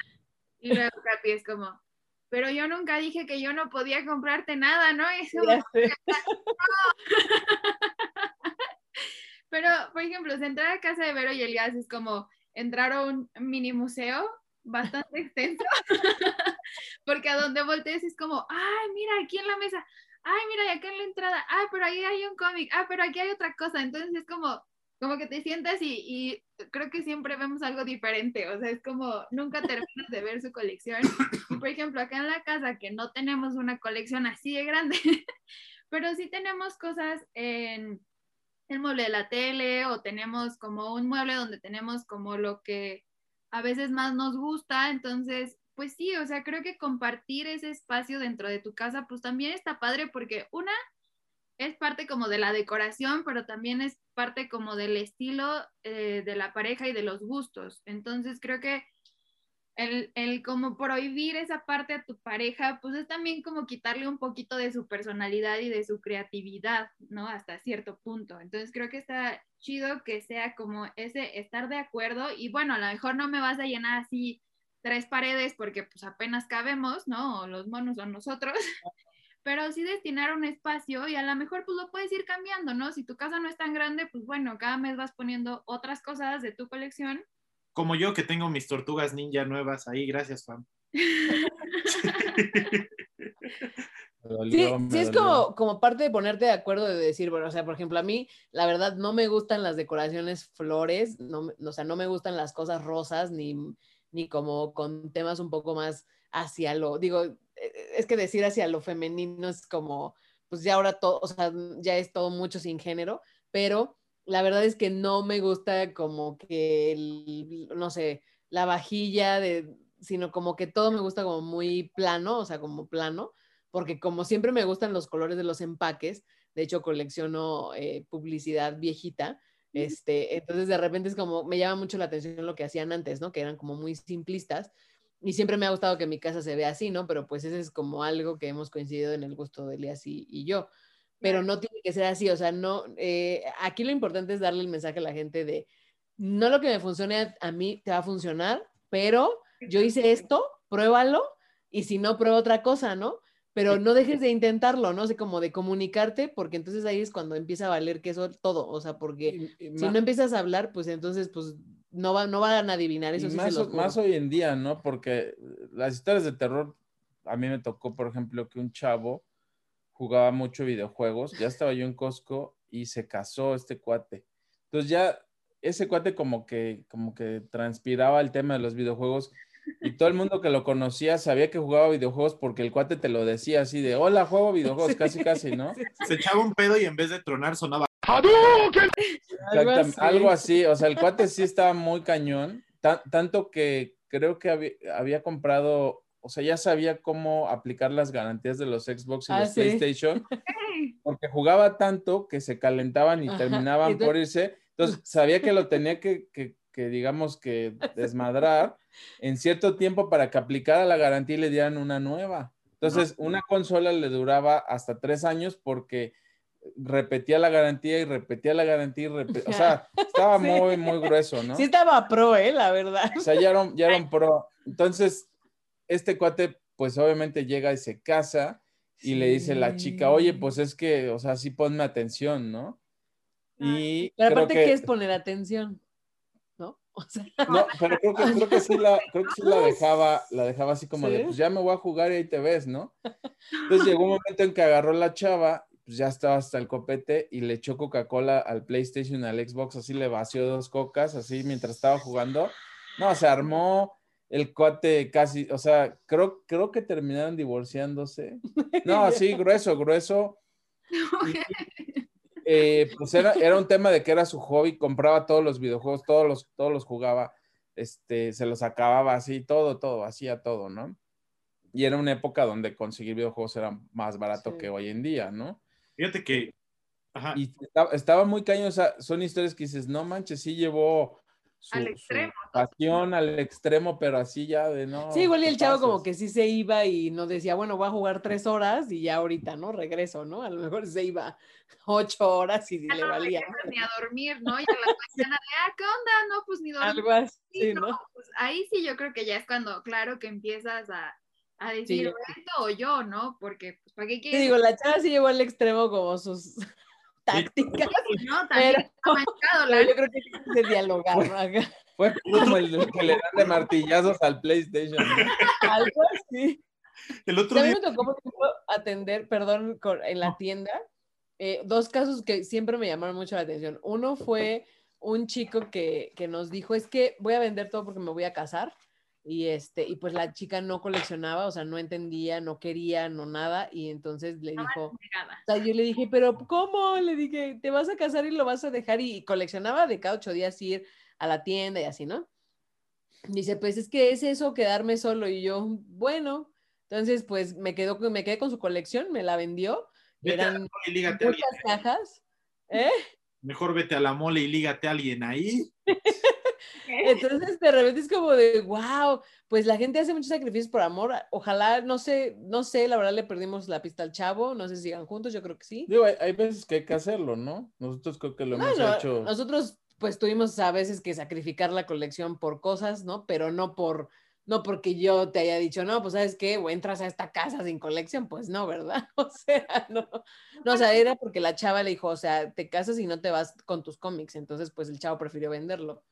Y luego Capi es como, pero yo nunca dije que yo no podía comprarte nada, ¿no? Y es como, Ya sé. (laughs) Pero, por ejemplo, si entrar a casa de Vero y Elías es como entrar a un mini museo bastante extenso, (laughs) porque a donde voltees es como, ay, mira, aquí en la mesa, ay, mira, y acá en la entrada, ay, pero ahí hay un cómic, ah, pero aquí hay otra cosa, entonces es como, como que te sientas y, y creo que siempre vemos algo diferente, o sea, es como, nunca terminas de ver su colección. Y, por ejemplo, acá en la casa, que no tenemos una colección así de grande, (laughs) pero sí tenemos cosas en el mueble de la tele o tenemos como un mueble donde tenemos como lo que a veces más nos gusta, entonces, pues sí, o sea, creo que compartir ese espacio dentro de tu casa, pues también está padre porque una es parte como de la decoración, pero también es parte como del estilo eh, de la pareja y de los gustos. Entonces, creo que el, el como prohibir esa parte a tu pareja, pues es también como quitarle un poquito de su personalidad y de su creatividad, ¿no? Hasta cierto punto. Entonces creo que está chido que sea como ese estar de acuerdo y bueno, a lo mejor no me vas a llenar así tres paredes porque pues apenas cabemos, ¿no? O los monos son nosotros. (laughs) Pero sí destinar un espacio y a lo mejor pues lo puedes ir cambiando, ¿no? Si tu casa no es tan grande, pues bueno, cada mes vas poniendo otras cosas de tu colección Como yo que tengo mis tortugas ninja nuevas ahí, gracias, (laughs) (laughs) dolió, Sí, sí es como, como parte de ponerte de acuerdo de decir, bueno, o sea, por ejemplo, a mí, la verdad, no me gustan las decoraciones flores, no, o sea, no me gustan las cosas rosas, ni, ni como con temas un poco más hacia lo, digo, eh, es que decir hacia lo femenino es como, pues ya ahora todo, o sea, ya es todo mucho sin género, pero la verdad es que no me gusta como que, el- no sé, la vajilla de, sino como que todo me gusta como muy plano, o sea, como plano porque como siempre me gustan los colores de los empaques, de hecho colecciono eh, publicidad viejita, este, entonces de repente es como, me llama mucho la atención lo que hacían antes, ¿no? Que eran como muy simplistas y siempre me ha gustado que mi casa se vea así, ¿no? Pero pues ese es como algo que hemos coincidido en el gusto de Elias y, y yo, pero no tiene que ser así, o sea, no, eh, aquí lo importante es darle el mensaje a la gente de, no lo que me funcione a, a mí te va a funcionar, pero yo hice esto, pruébalo y si no, prueba otra cosa, ¿no? Pero no dejes de intentarlo, ¿no? O sea, como de comunicarte, porque entonces ahí es cuando empieza a valer que eso todo, o sea, porque Y- y si no empiezas a hablar, pues entonces, pues no, va, no van a adivinar, eso sí más, se más hoy en día, ¿no? Porque las historias de terror, a mí me tocó, por ejemplo, que un chavo jugaba mucho videojuegos, ya estaba yo en Costco y se casó este cuate. Entonces ya ese cuate como que, como que transpiraba el tema de los videojuegos y todo el mundo que lo conocía sabía que jugaba videojuegos porque el cuate te lo decía así de, hola, juego videojuegos, casi, casi, ¿no? Sí, sí, Se echaba un pedo y en vez de tronar sonaba. algo así. algo así, o sea, el cuate sí estaba muy cañón, ta- tanto que creo que había, había comprado, o sea, ya sabía cómo aplicar las garantías de los Xbox y Ah, los sí. PlayStation, (laughs) porque jugaba tanto que se calentaban y Ajá, terminaban y por irse, entonces sabía que lo tenía que, que, que, digamos, que (laughs) desmadrar en cierto tiempo para que aplicara la garantía y le dieran una nueva. Entonces, una consola le duraba hasta tres años porque repetía la garantía y repetía la garantía y repetía, o sea, (laughs) estaba Sí. muy, muy grueso, ¿no? Sí estaba pro, ¿eh? La verdad. O sea, ya era, un- ya era un (laughs) pro. Entonces, este cuate, pues obviamente llega y se casa y le dice la chica, oye, pues es que, o sea, sí ponme atención, ¿no? Y Pero aparte, que, ¿qué es poner atención? ¿No? O sea, No, (laughs) pero creo que, creo que sí la, creo que sí la dejaba, la dejaba así como de, ¿Sí? pues ya me voy a jugar y ahí te ves, ¿no? Entonces llegó un (laughs) momento en que agarró la chava, pues ya estaba hasta el copete y le echó Coca-Cola al PlayStation, al Xbox, así le vació dos cocas, así mientras estaba jugando. No, se armó el cuate casi, o sea, creo, creo que terminaron divorciándose. (laughs) No, así, grueso, grueso. Eh, pues era, era un tema de que era su hobby, compraba todos los videojuegos, todos los, todos los jugaba, este, se los acababa así, todo, todo, hacía todo, ¿no? Y era una época donde conseguir videojuegos era más barato Sí. que hoy en día, ¿no? Fíjate que. Ajá. Y estaba, estaba muy cañón, o sea, son historias que dices, no manches, sí llevó su, Al extremo, pasión al extremo, pero así ya de no. sí, igual y el chavo como que sí se iba y no decía, bueno, voy a jugar tres horas y ya ahorita, ¿no? Regreso, ¿no? A lo mejor se iba (laughs) ocho horas y Ya le no valía. ni a dormir, ¿no? Y a la (laughs) mañana de, ah, ¿qué onda? No, pues ni dormir. Algo así, Sí, ¿no? pues ahí sí yo creo que ya es cuando, claro, que empiezas a, a decir. "O esto o yo, ¿no? Porque, pues, ¿para qué Te quieres? digo, la chava sí llevó al extremo como sus tácticas, (laughs) No, también pero- está manchado, la yo creo que se dialogaron acá. Fue como el que le dan de martillazos al PlayStation. ¿no? Algo así. El otro A mí día. me tocó, atender, perdón, con- en la tienda, eh, dos casos que siempre me llamaron mucho la atención. Uno fue un chico que, que nos dijo, es que voy a vender todo porque me voy a casar. Y, este, y pues la chica no coleccionaba, o sea, no entendía, no quería, no nada. Y entonces le dijo, o sea, yo le dije, pero ¿cómo? Le dije, te vas a casar y lo vas a dejar y, y coleccionaba de cada ocho días ir a la tienda y así, ¿no? Dice, pues es que es eso, quedarme solo. Y yo, bueno, entonces pues me, quedo, con- me quedé con su colección, me la vendió. Vete a la Eran y lígate a alguien. muchas cajas. ¿eh? Mejor vete a la mole y lígate a alguien ahí. (laughs) (laughs) Entonces de repente es como de, wow, pues la gente hace muchos sacrificios por amor. Ojalá, no sé, no sé, la verdad le perdimos la pista al chavo, no sé si sigan juntos, yo creo que sí. Digo, hay, hay veces que hay que hacerlo, ¿no? Nosotros creo que lo hemos hecho. nosotros pues tuvimos a veces que sacrificar la colección por cosas, ¿no? Pero no por, no porque yo te haya dicho, no, pues sabes qué, o entras a esta casa sin colección, pues no, ¿verdad? (laughs) O sea, no, no, o sea, era porque la chava le dijo, o sea, te casas y no te vas con tus cómics, entonces pues el chavo prefirió venderlo,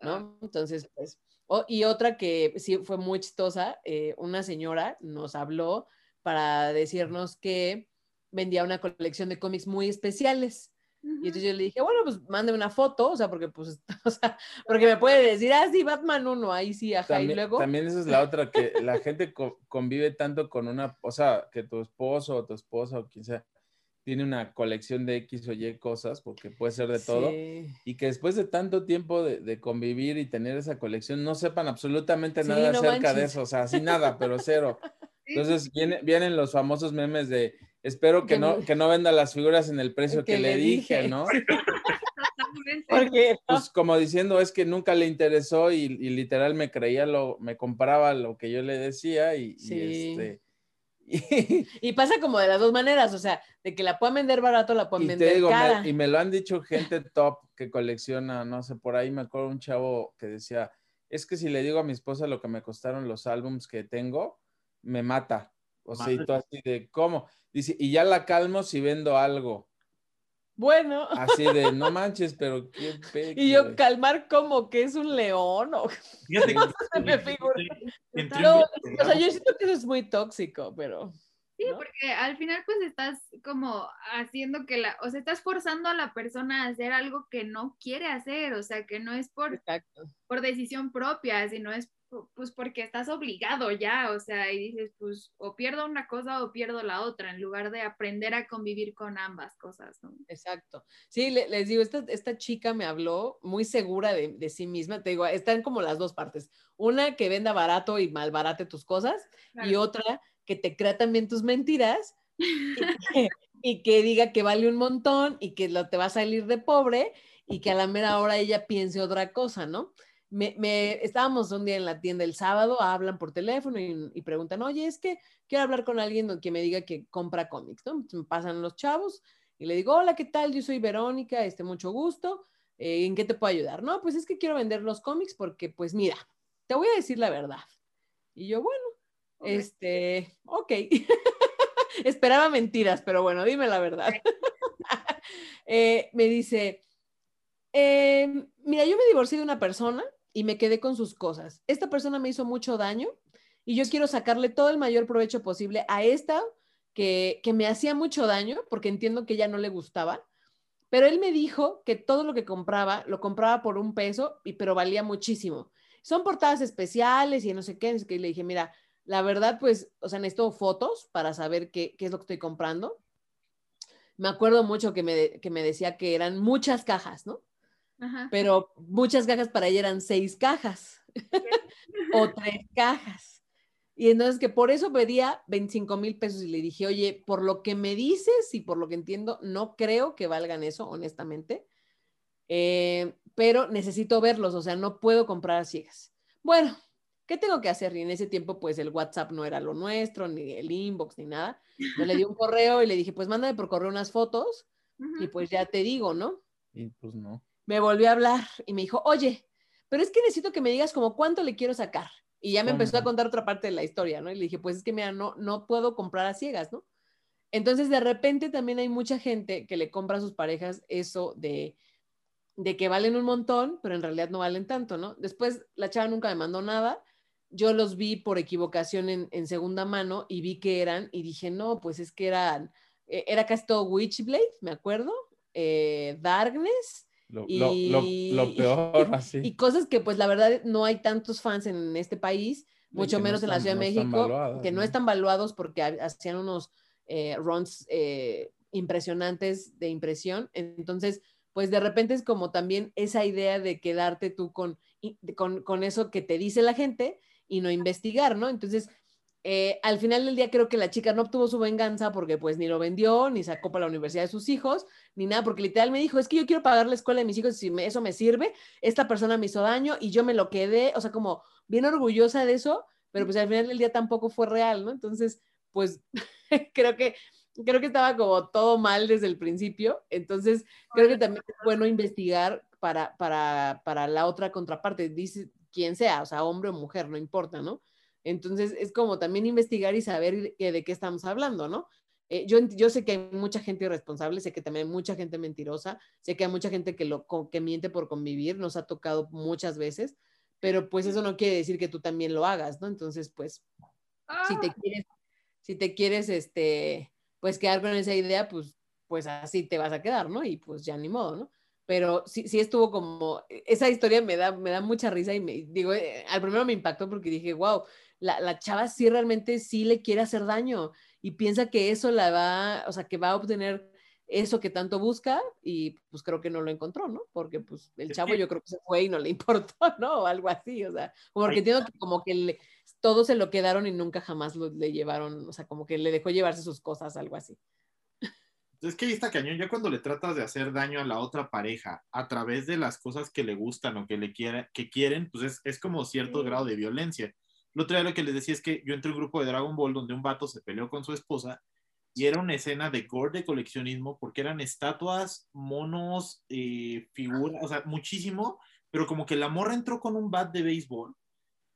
¿no? Entonces, pues, y otra que sí fue muy chistosa, eh, una señora nos habló para decirnos que vendía una colección de cómics muy especiales. Y entonces yo le dije, bueno, pues mándeme una foto, o sea, porque pues, (laughs) o sea, porque me puede decir, ah, sí, Batman 1, ahí sí, ajá, y También, luego, también esa es la otra, que la gente co- convive tanto con una, o sea, que tu esposo o tu esposa o quien sea tiene una colección de X o Y cosas, porque puede ser de todo, Sí. y que después de tanto tiempo de, de convivir y tener esa colección, no sepan absolutamente Sí, nada no acerca de manches. eso, o sea, así nada, pero cero. (laughs) Entonces viene- vienen los famosos memes de, espero que no, no- que no venda las figuras en el precio que, Que le dije, dije. ¿no? (laughs) Porque, Pues como diciendo, es que nunca le interesó y, y literal me creía lo, me compraba lo que yo le decía y, y Sí. este. (laughs) Y, pasa como de las dos maneras, o sea, de que la puedan vender barato, la pueden y te vender me- cara. y me lo han dicho gente top que colecciona, no sé, por ahí me acuerdo un chavo que decía, es que si le digo a mi esposa lo que me costaron los álbums que tengo, me mata. O sea, y tú así de, ¿cómo? Dice, y ya la calmo si vendo algo. Bueno, Así de, no (laughs) manches, pero qué peque, y yo güey". calmar como que es un león, o, Fíjate (laughs) se me figura. Entre No, un- o sea, yo siento que eso es muy tóxico, pero... Sí, ¿no? porque al final pues estás como haciendo que la, o sea, estás forzando a la persona a hacer algo que no quiere hacer, o sea, que no es por, Exacto. por decisión propia, sino es pues porque estás obligado ya, o sea, y dices, pues o pierdo una cosa o pierdo la otra, en lugar de aprender a convivir con ambas cosas, ¿no? Exacto. Sí, le- les digo, esta, esta chica me habló muy segura de, de sí misma. Te digo, están como las dos partes. Una que venda barato y malbarate tus cosas y otra que te crea también tus mentiras (laughs) y que, y que diga que vale un montón y que lo, te va a salir de pobre y que a la mera hora ella piense otra cosa, ¿no? Me, me- estábamos un día en la tienda el sábado, hablan por teléfono y, y preguntan, oye, es que quiero hablar con alguien que me diga que compra cómics, me pasan los chavos y le digo, hola, ¿qué tal? Yo soy Verónica, este, mucho gusto. eh, ¿En qué te puedo ayudar? No, pues es que quiero vender los cómics porque, pues mira, te voy a decir la verdad. Y yo, bueno, Ok. este, ok. (laughs) Esperaba mentiras, pero bueno, dime la verdad. (laughs) Eh, me dice, "Eh, mira, yo me divorcié de una persona y me quedé con sus cosas. Esta persona me hizo mucho daño y yo quiero sacarle todo el mayor provecho posible a esta que, que me hacía mucho daño porque entiendo que ya no le gustaba. Pero él me dijo que todo lo que compraba lo compraba por un peso, y, pero valía muchísimo. Son portadas especiales y no sé qué. Que le dije, mira, la verdad, pues, o sea, necesito fotos para saber qué, qué es lo que estoy comprando. Me acuerdo mucho que me, que me decía que eran muchas cajas, ¿no? Ajá. pero muchas cajas para ella eran seis cajas (laughs) o tres cajas. Y entonces que por eso pedía 25 mil pesos y le dije, oye, por lo que me dices y por lo que entiendo, no creo que valgan eso, honestamente, Eh, pero necesito verlos, o sea, no puedo comprar a ciegas. Bueno, ¿qué tengo que hacer? Y en ese tiempo, pues el WhatsApp no era lo nuestro, ni el inbox, ni nada. Yo le di un correo y le dije, pues mándame por correo unas fotos y pues ya te digo, ¿no? Y pues no. Me volvió a hablar y me dijo, oye, pero es que necesito que me digas como cuánto le quiero sacar. Y ya me empezó a contar otra parte de la historia, ¿no? Y le dije, pues es que mira, no, no puedo comprar a ciegas, ¿no? Entonces, de repente también hay mucha gente que le compra a sus parejas eso de, de que valen un montón, pero en realidad no valen tanto, ¿no? Después, la chava nunca me mandó nada. Yo los vi por equivocación en, en segunda mano y vi que eran, y dije, no, pues es que eran, eh, era casi todo Witchblade, me acuerdo, eh, Darkness, Lo, Y- lo, lo, lo peor, (laughs) así. y cosas que pues la verdad no hay tantos fans en este país, mucho no menos en la Ciudad de no México, valuadas, que no ¿no? están valuados porque ha- hacían unos eh, runs eh, impresionantes de impresión. Entonces, pues de repente es como también esa idea de quedarte tú con, con, con eso que te dice la gente y no investigar, ¿no? Entonces, eh, al final del día creo que la chica no obtuvo su venganza porque pues ni lo vendió, ni sacó para la universidad de sus hijos, ni nada, porque literal me dijo, es que yo quiero pagar la escuela de mis hijos, si me- eso me sirve, esta persona me hizo daño y yo me lo quedé, o sea, como bien orgullosa de eso, pero pues al final del día tampoco fue real, ¿no? Entonces, pues (laughs) creo que creo que estaba como todo mal desde el principio, entonces creo que también es bueno investigar para, para, para la otra contraparte, dice quien sea, o sea, hombre o mujer, no importa, ¿no? Entonces es como también investigar y saber de qué estamos hablando, ¿no? Eh, yo, yo sé que hay mucha gente irresponsable, sé que también hay mucha gente mentirosa, sé que hay mucha gente que, lo, que miente por convivir, nos ha tocado muchas veces, pero pues eso no quiere decir que tú también lo hagas, ¿no? Entonces, pues, si te Ah, quieres, si te quieres, este, pues quedar con esa idea, pues, pues así te vas a quedar, ¿no? Y pues ya ni modo, ¿no? Pero sí, sí estuvo como, esa historia me da, me da mucha risa y me, digo, eh, al primero me impactó porque dije, wow, la, la chava sí realmente sí le quiere hacer daño y piensa que eso la va, o sea, que va a obtener eso que tanto busca y pues creo que no lo encontró, ¿no? Porque pues el chavo yo creo que se fue y no le (laughs) importó, ¿no? O algo así, o sea, porque entiendo que como que le, todos se lo quedaron y nunca jamás lo, le llevaron, o sea, como que le dejó llevarse sus cosas, algo así. Es que ahí está cañón, ya cuando le tratas de hacer daño a la otra pareja a través de las cosas que le gustan o que le quiera, que quieren, pues es, es como cierto Sí. grado de violencia. El otro día lo que les decía es que yo entré a un grupo de Dragon Ball donde un vato se peleó con su esposa y era una escena de gore de coleccionismo porque eran estatuas, monos, eh, figuras, o sea, muchísimo, pero como que la morra entró con un bat de béisbol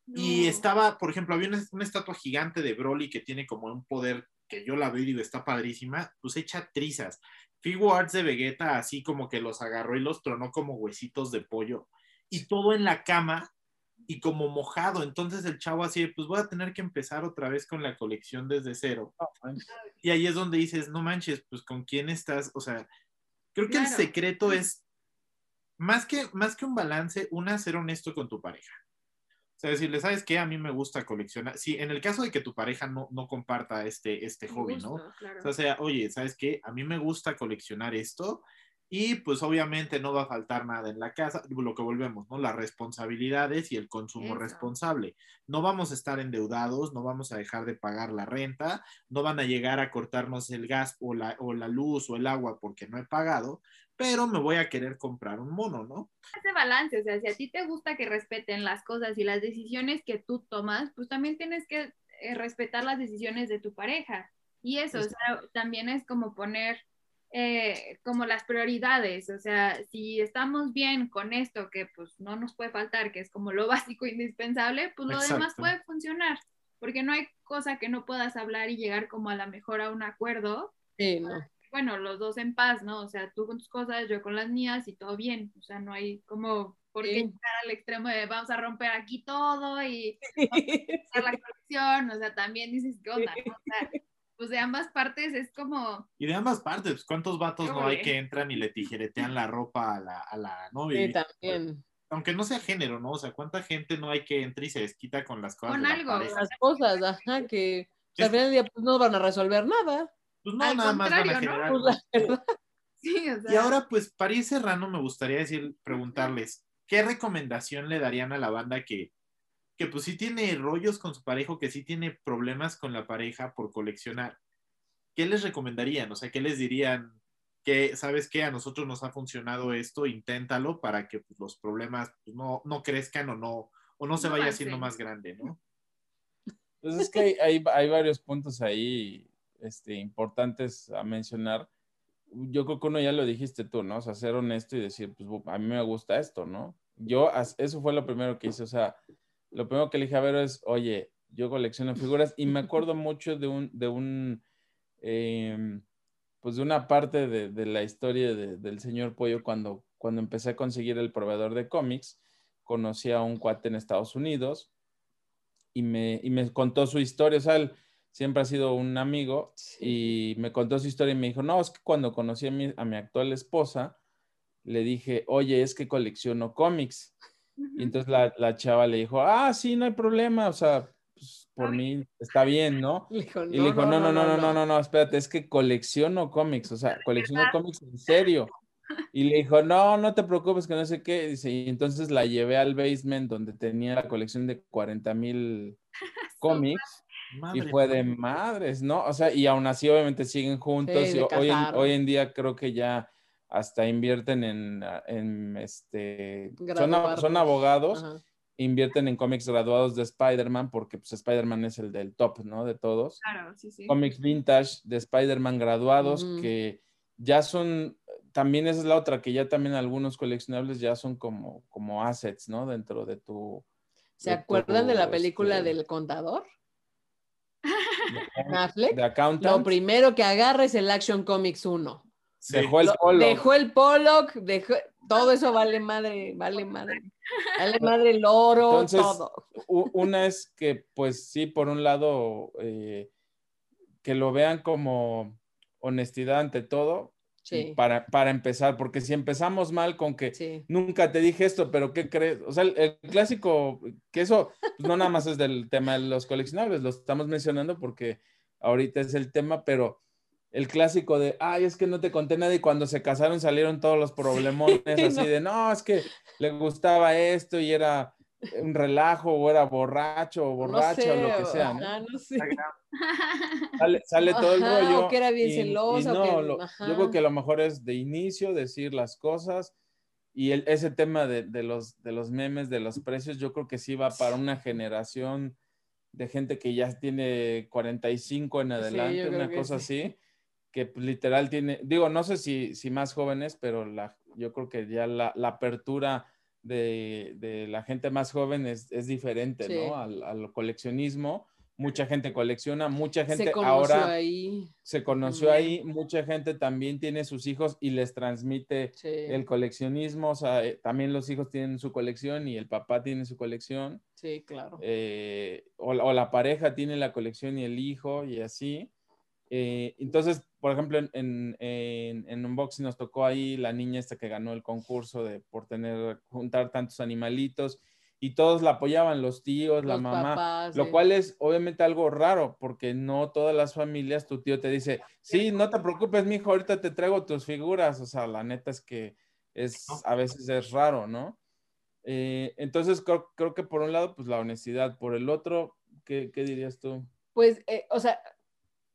y no. estaba, por ejemplo, había una, una estatua gigante de Broly que tiene como un poder que yo la veo y digo, está padrísima, pues hecha trizas. Figuarts de Vegeta, así como que los agarró y los tronó como huesitos de pollo. Y todo en la cama y como mojado. Entonces el chavo así, pues voy a tener que empezar otra vez con la colección desde cero. Y ahí es donde dices, no manches, pues con quién estás. O sea, creo que el secreto es, más que, más que un balance, una, ser honesto con tu pareja. O sea, decirle, ¿sabes qué? A mí me gusta coleccionar. Sí, en el caso de que tu pareja no, no comparta este, este Me hobby, ¿no? claro. O sea, sea, oye, ¿sabes qué? A mí me gusta coleccionar esto y pues obviamente no va a faltar nada en la casa, lo que volvemos, ¿no? Las responsabilidades y el consumo Eso. responsable. No vamos a estar endeudados, no vamos a dejar de pagar la renta, no van a llegar a cortarnos el gas o la, o la luz o el agua porque no he pagado, pero me voy a querer comprar un mono, ¿no? ese balance, o sea, si a ti te gusta que respeten las cosas y las decisiones que tú tomas, pues también tienes que eh, respetar las decisiones de tu pareja. Y eso, o sea, también es como poner eh, como las prioridades, o sea, si estamos bien con esto que pues no nos puede faltar, que es como lo (laughs) básico indispensable, pues lo demás Exacto. puede funcionar, porque no hay cosa que no puedas hablar y llegar como a la mejor a un acuerdo Sí, no. bueno, los dos en paz, ¿no? O sea, tú con tus cosas, yo con las mías y todo bien. O sea, no hay como por qué Sí. llegar al extremo de vamos a romper aquí todo y (laughs) hacer la colección. O sea, también dices, ¿qué onda? no? O sea, pues de ambas partes es como, Y de ambas partes, pues, ¿cuántos vatos no hay que entran y le tijeretean la ropa a la, a la novia? Sí, Y- también. Aunque no sea género, ¿no? O sea, ¿cuánta gente no hay que entra y se desquita con las cosas Con de la algo, pareja? Las cosas, ajá, que sea, al final del día pues, no van a resolver nada. Pues no, al nada más van a generar. Pues la (laughs) verdad. sí, o sea. Y ahora, pues, para ir cerrando, me gustaría decir, preguntarles, ¿qué recomendación le darían a la banda que, que pues sí tiene rollos con su pareja, o que sí tiene problemas con la pareja por coleccionar? ¿Qué les recomendarían? O sea, ¿qué les dirían? Que, ¿sabes qué? A nosotros nos ha funcionado esto, inténtalo para que pues, los problemas pues, no, no crezcan o no, o no se No vaya haciendo más grande, ¿no? Pues es que hay, hay, hay varios puntos ahí este, importantes a mencionar. Yo creo que uno ya lo dijiste tú, ¿no? O sea, ser honesto y decir, pues a mí me gusta esto, ¿no? Yo, eso fue lo primero que hice, o sea, lo primero que le dije a ver es, oye, yo colecciono figuras y me acuerdo mucho de un, de un, em, pues de una parte de, de la historia de- del señor Pollo cuando, cuando empecé a conseguir el proveedor de cómics, conocí a un cuate en Estados Unidos y me, y me contó su historia, o sea, él siempre ha sido un amigo y me contó su historia y me dijo, no, es que cuando conocí a mi, a mi actual esposa, le dije, oye, es que colecciono cómics. Y entonces la, la chava le dijo, ah, sí, no hay problema, o sea, pues, por mí está bien, ¿no? Le dijo, Y le dijo, no, no, no, no, no, no, no, espérate, es que colecciono cómics, o sea, colecciono cómics en serio. (laughs) Y le dijo, no, no te preocupes, que no sé qué. Dice, y entonces la llevé al basement donde tenía la colección de 40 mil (laughs) cómics y Madre fue de madres, ¿no? O sea, y aún así obviamente siguen juntos Sí, y hoy en, hoy en día creo que ya hasta invierten en, en este, son, son abogados Ajá. invierten en cómics graduados de Spider-Man porque pues Spider-Man es el del top, ¿no? De todos. Claro, sí, sí. Cómics vintage de Spider-Man graduados que ya son, también esa es la otra, que ya también algunos coleccionables ya son como, como assets, ¿no? Dentro de tu... ¿Se de acuerdan de la película este, del contador? (laughs) de- Affleck. de accountant. Lo primero que agarra es el Action Comics 1. Sí. Dejó el Lo- polo. Dejó el Pollock, dejó, todo eso vale madre, vale madre. Vale madre el oro, Entonces, todo. Una es que, pues sí, por un lado, eh, que lo vean como honestidad ante todo, Sí, para, para empezar, porque si empezamos mal con que sí. nunca te dije esto, pero ¿qué crees? O sea, el, el clásico, que eso pues, no nada más es del tema de los coleccionables, lo estamos mencionando porque ahorita es el tema, pero el clásico de, ay, es que no te conté nada y cuando se casaron salieron todos los problemones (laughs) así no. de, no, es que le gustaba esto y era un relajo o era borracho o borracha o lo que sea, ¿no? ajá, no sé. (laughs) Sale, sale todo el rollo. o que era bien y- y celosa, no, que- lo- ajá. yo creo que lo mejor es de inicio decir las cosas y el- ese tema de, de los, de los memes, de los precios, yo creo que sí va para una generación de gente que ya tiene 45 en adelante, una cosa sí. así, que pues, literal tiene, digo, no sé si, si más jóvenes, pero la, yo creo que ya la, la apertura de, de la gente más joven es, es diferente, Sí. ¿no? Al, al coleccionismo. Mucha gente colecciona, mucha gente Se ahora ahí. se conoció ahí, mucha gente también tiene sus hijos y les transmite Sí, el coleccionismo, o sea, eh, también los hijos tienen su colección y el papá tiene su colección, sí, claro. eh, o, la- o la pareja tiene la colección y el hijo y así. Eh, entonces, por ejemplo, en, en, en- en Unboxing nos tocó ahí la niña esta que ganó el concurso de por tener, juntar tantos animalitos y todos la apoyaban, los tíos, la Los mamá. papás, Lo sí. cual es obviamente algo raro, porque no todas las familias, tu tío te dice, sí, no te preocupes, mijo, ahorita te traigo tus figuras. O sea, la neta es que es, a veces es raro, ¿no? Eh, entonces, creo, creo que por un lado, pues la honestidad, por el otro, ¿qué, qué dirías tú? Pues, eh, o sea,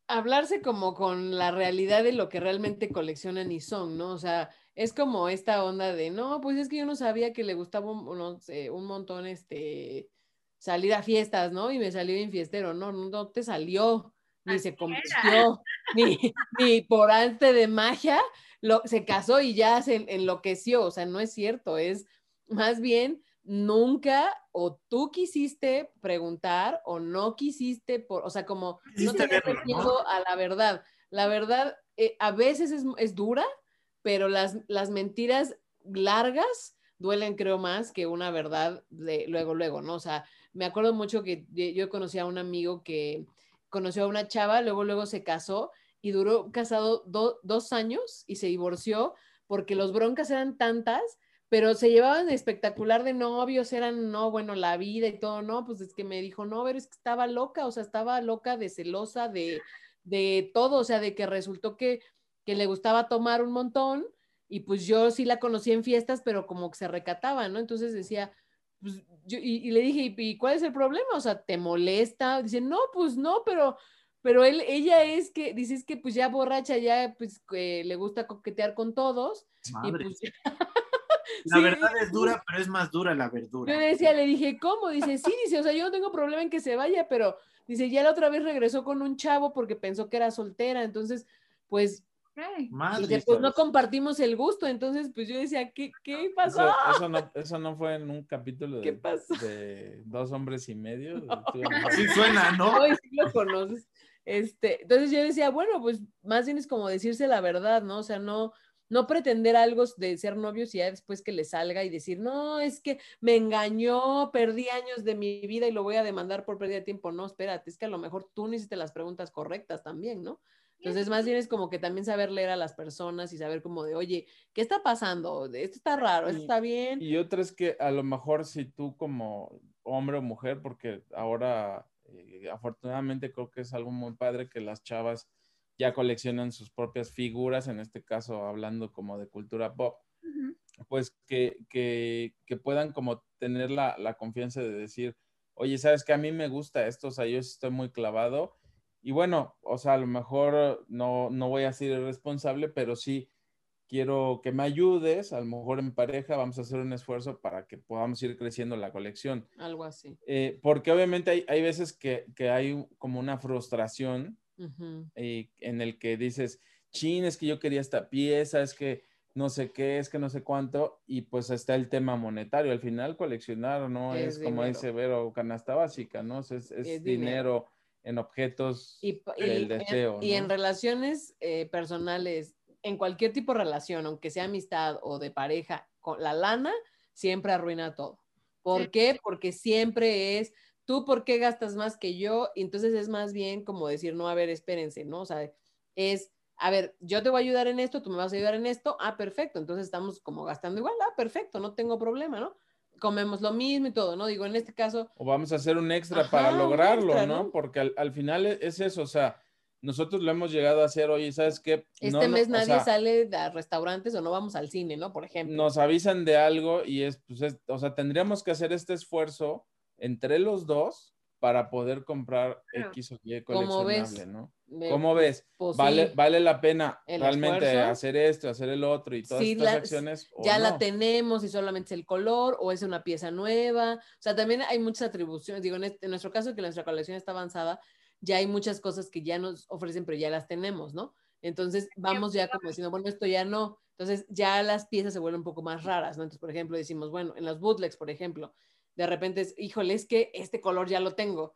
hablarse como con la realidad de lo que realmente coleccionan y son, ¿no? O sea, es como esta onda de, no, pues es que yo no sabía que le gustaba un, no sé, un montón, este, salir a fiestas, ¿no? Y me salió bien fiestero, no, no, te salió, ni Así se convirtió, ni, ni por arte de magia, lo, se casó y ya se enloqueció, o sea, no es cierto, es más bien nunca o tú quisiste preguntar o no quisiste, por, o sea, como no tenerle verlo, ¿no? a la verdad. La verdad eh, a veces es, es dura, pero las, las mentiras largas duelen, creo, más que una verdad de luego, luego, ¿no? O sea, me acuerdo mucho que yo conocí a un amigo que conoció a una chava, luego, luego se casó y duró casado do- dos años y se divorció porque los broncas eran tantas, pero se llevaban espectacular de novios, eran, no, bueno, la vida y todo, no, pues es que me dijo, no, pero es que estaba loca, o sea, estaba loca de celosa, de, de todo, o sea, de que resultó que, que le gustaba tomar un montón y pues yo sí la conocí en fiestas, pero como que se recataba, ¿no? Entonces decía, pues yo, y, y le dije, ¿y, cuál es el problema? O sea, ¿te molesta? Dice, no, pues no, pero, pero él, ella es que, dice, es que pues ya borracha, ya pues que le gusta coquetear con todos. Y pues, (laughs) La sí, verdad es dura, pero es más dura la verdura. yo le decía, le dije, ¿cómo? Dice, sí, dice, o sea, yo no tengo problema en que se vaya, pero dice, ya la otra vez regresó con un chavo porque pensó que era soltera, entonces, pues, Ok. Madre. dice, pues no compartimos el gusto, entonces, pues yo decía, ¿qué, qué pasó? Eso, eso no, eso no fue en un capítulo ¿Qué de, pasó? de dos hombres y medio. (laughs) No. Tú, a Sí suena, ¿no? Hoy sí lo conoces. Este, entonces yo decía, bueno, pues más bien es como decirse la verdad, ¿no? O sea, no, no pretender algo de ser novios y ya después que le salga y decir, no, es que me engañó, perdí años de mi vida y lo voy a demandar por pérdida de tiempo. No, espérate, es que a lo mejor tú no hiciste las preguntas correctas también, ¿no? Entonces, más bien es como que también saber leer a las personas y saber como de, oye, ¿qué está pasando? Esto está raro, esto Y- está bien. Y otra es que a lo mejor si tú como hombre o mujer, porque ahora eh, afortunadamente creo que es algo muy padre que las chavas ya coleccionan sus propias figuras, en este caso hablando como de cultura pop, Ujú. pues que, que, que puedan como tener la, la confianza de decir, oye, ¿sabes que A mí me gusta esto, o sea, yo estoy muy clavado. Y bueno, o sea, a lo mejor no, no voy a ser irresponsable, pero sí quiero que me ayudes, a lo mejor en pareja vamos a hacer un esfuerzo para que podamos ir creciendo la colección. Algo así. Eh, porque obviamente hay, hay veces que, que hay como una frustración Eh, en el que dices, chin, es que yo quería esta pieza, es que no sé qué, es que no sé cuánto, y pues está el tema monetario. Al final, coleccionar no es, Es como dinero. dice Vero, canasta básica, ¿no? Es, es Es dinero. en objetos y, del y- deseo. y en ¿no? relaciones eh, personales, en cualquier tipo de relación, aunque sea amistad o de pareja, con la lana siempre arruina todo. ¿Por Sí. qué? Porque siempre es, tú por qué gastas más que yo, y entonces es más bien como decir, no, a ver, espérense, ¿no? O sea, es, a ver, yo te voy a ayudar en esto, tú me vas a ayudar en esto, ah, perfecto, entonces estamos como gastando igual, ah, perfecto, no tengo problema, ¿no? Comemos lo mismo y todo, ¿no? Digo, en este caso, O vamos a hacer un extra Ajá, para lograrlo, extra, ¿no? ¿no? Porque al, al final e- es eso, o sea, nosotros lo hemos llegado a hacer, oye, ¿sabes qué? este No, no, mes o nadie sea, sale a restaurantes o no vamos al cine, ¿no? Por ejemplo. nos avisan de algo y es, pues, es- o sea, tendríamos que hacer este esfuerzo entre los dos para poder comprar Claro. X o Y ¿Cómo ves? coleccionable, ¿no? Me- ¿Cómo ves? pues ¿Vale, sí, ¿Vale la pena El realmente esfuerzo. hacer esto, hacer el otro y todas Sí, estas la- acciones? o ya la no? tenemos y solamente es el color o es una pieza nueva. O sea, también hay muchas atribuciones. Digo, en, este- en nuestro caso, que nuestra colección está avanzada, ya hay muchas cosas que ya nos ofrecen, pero ya las tenemos, ¿no? Entonces vamos ya como diciendo, bueno, esto ya no. Entonces ya las piezas se vuelven un poco más raras, ¿no? Entonces, por ejemplo, decimos, bueno, en los bootlegs, por ejemplo, de repente es, híjole, es que este color ya lo tengo.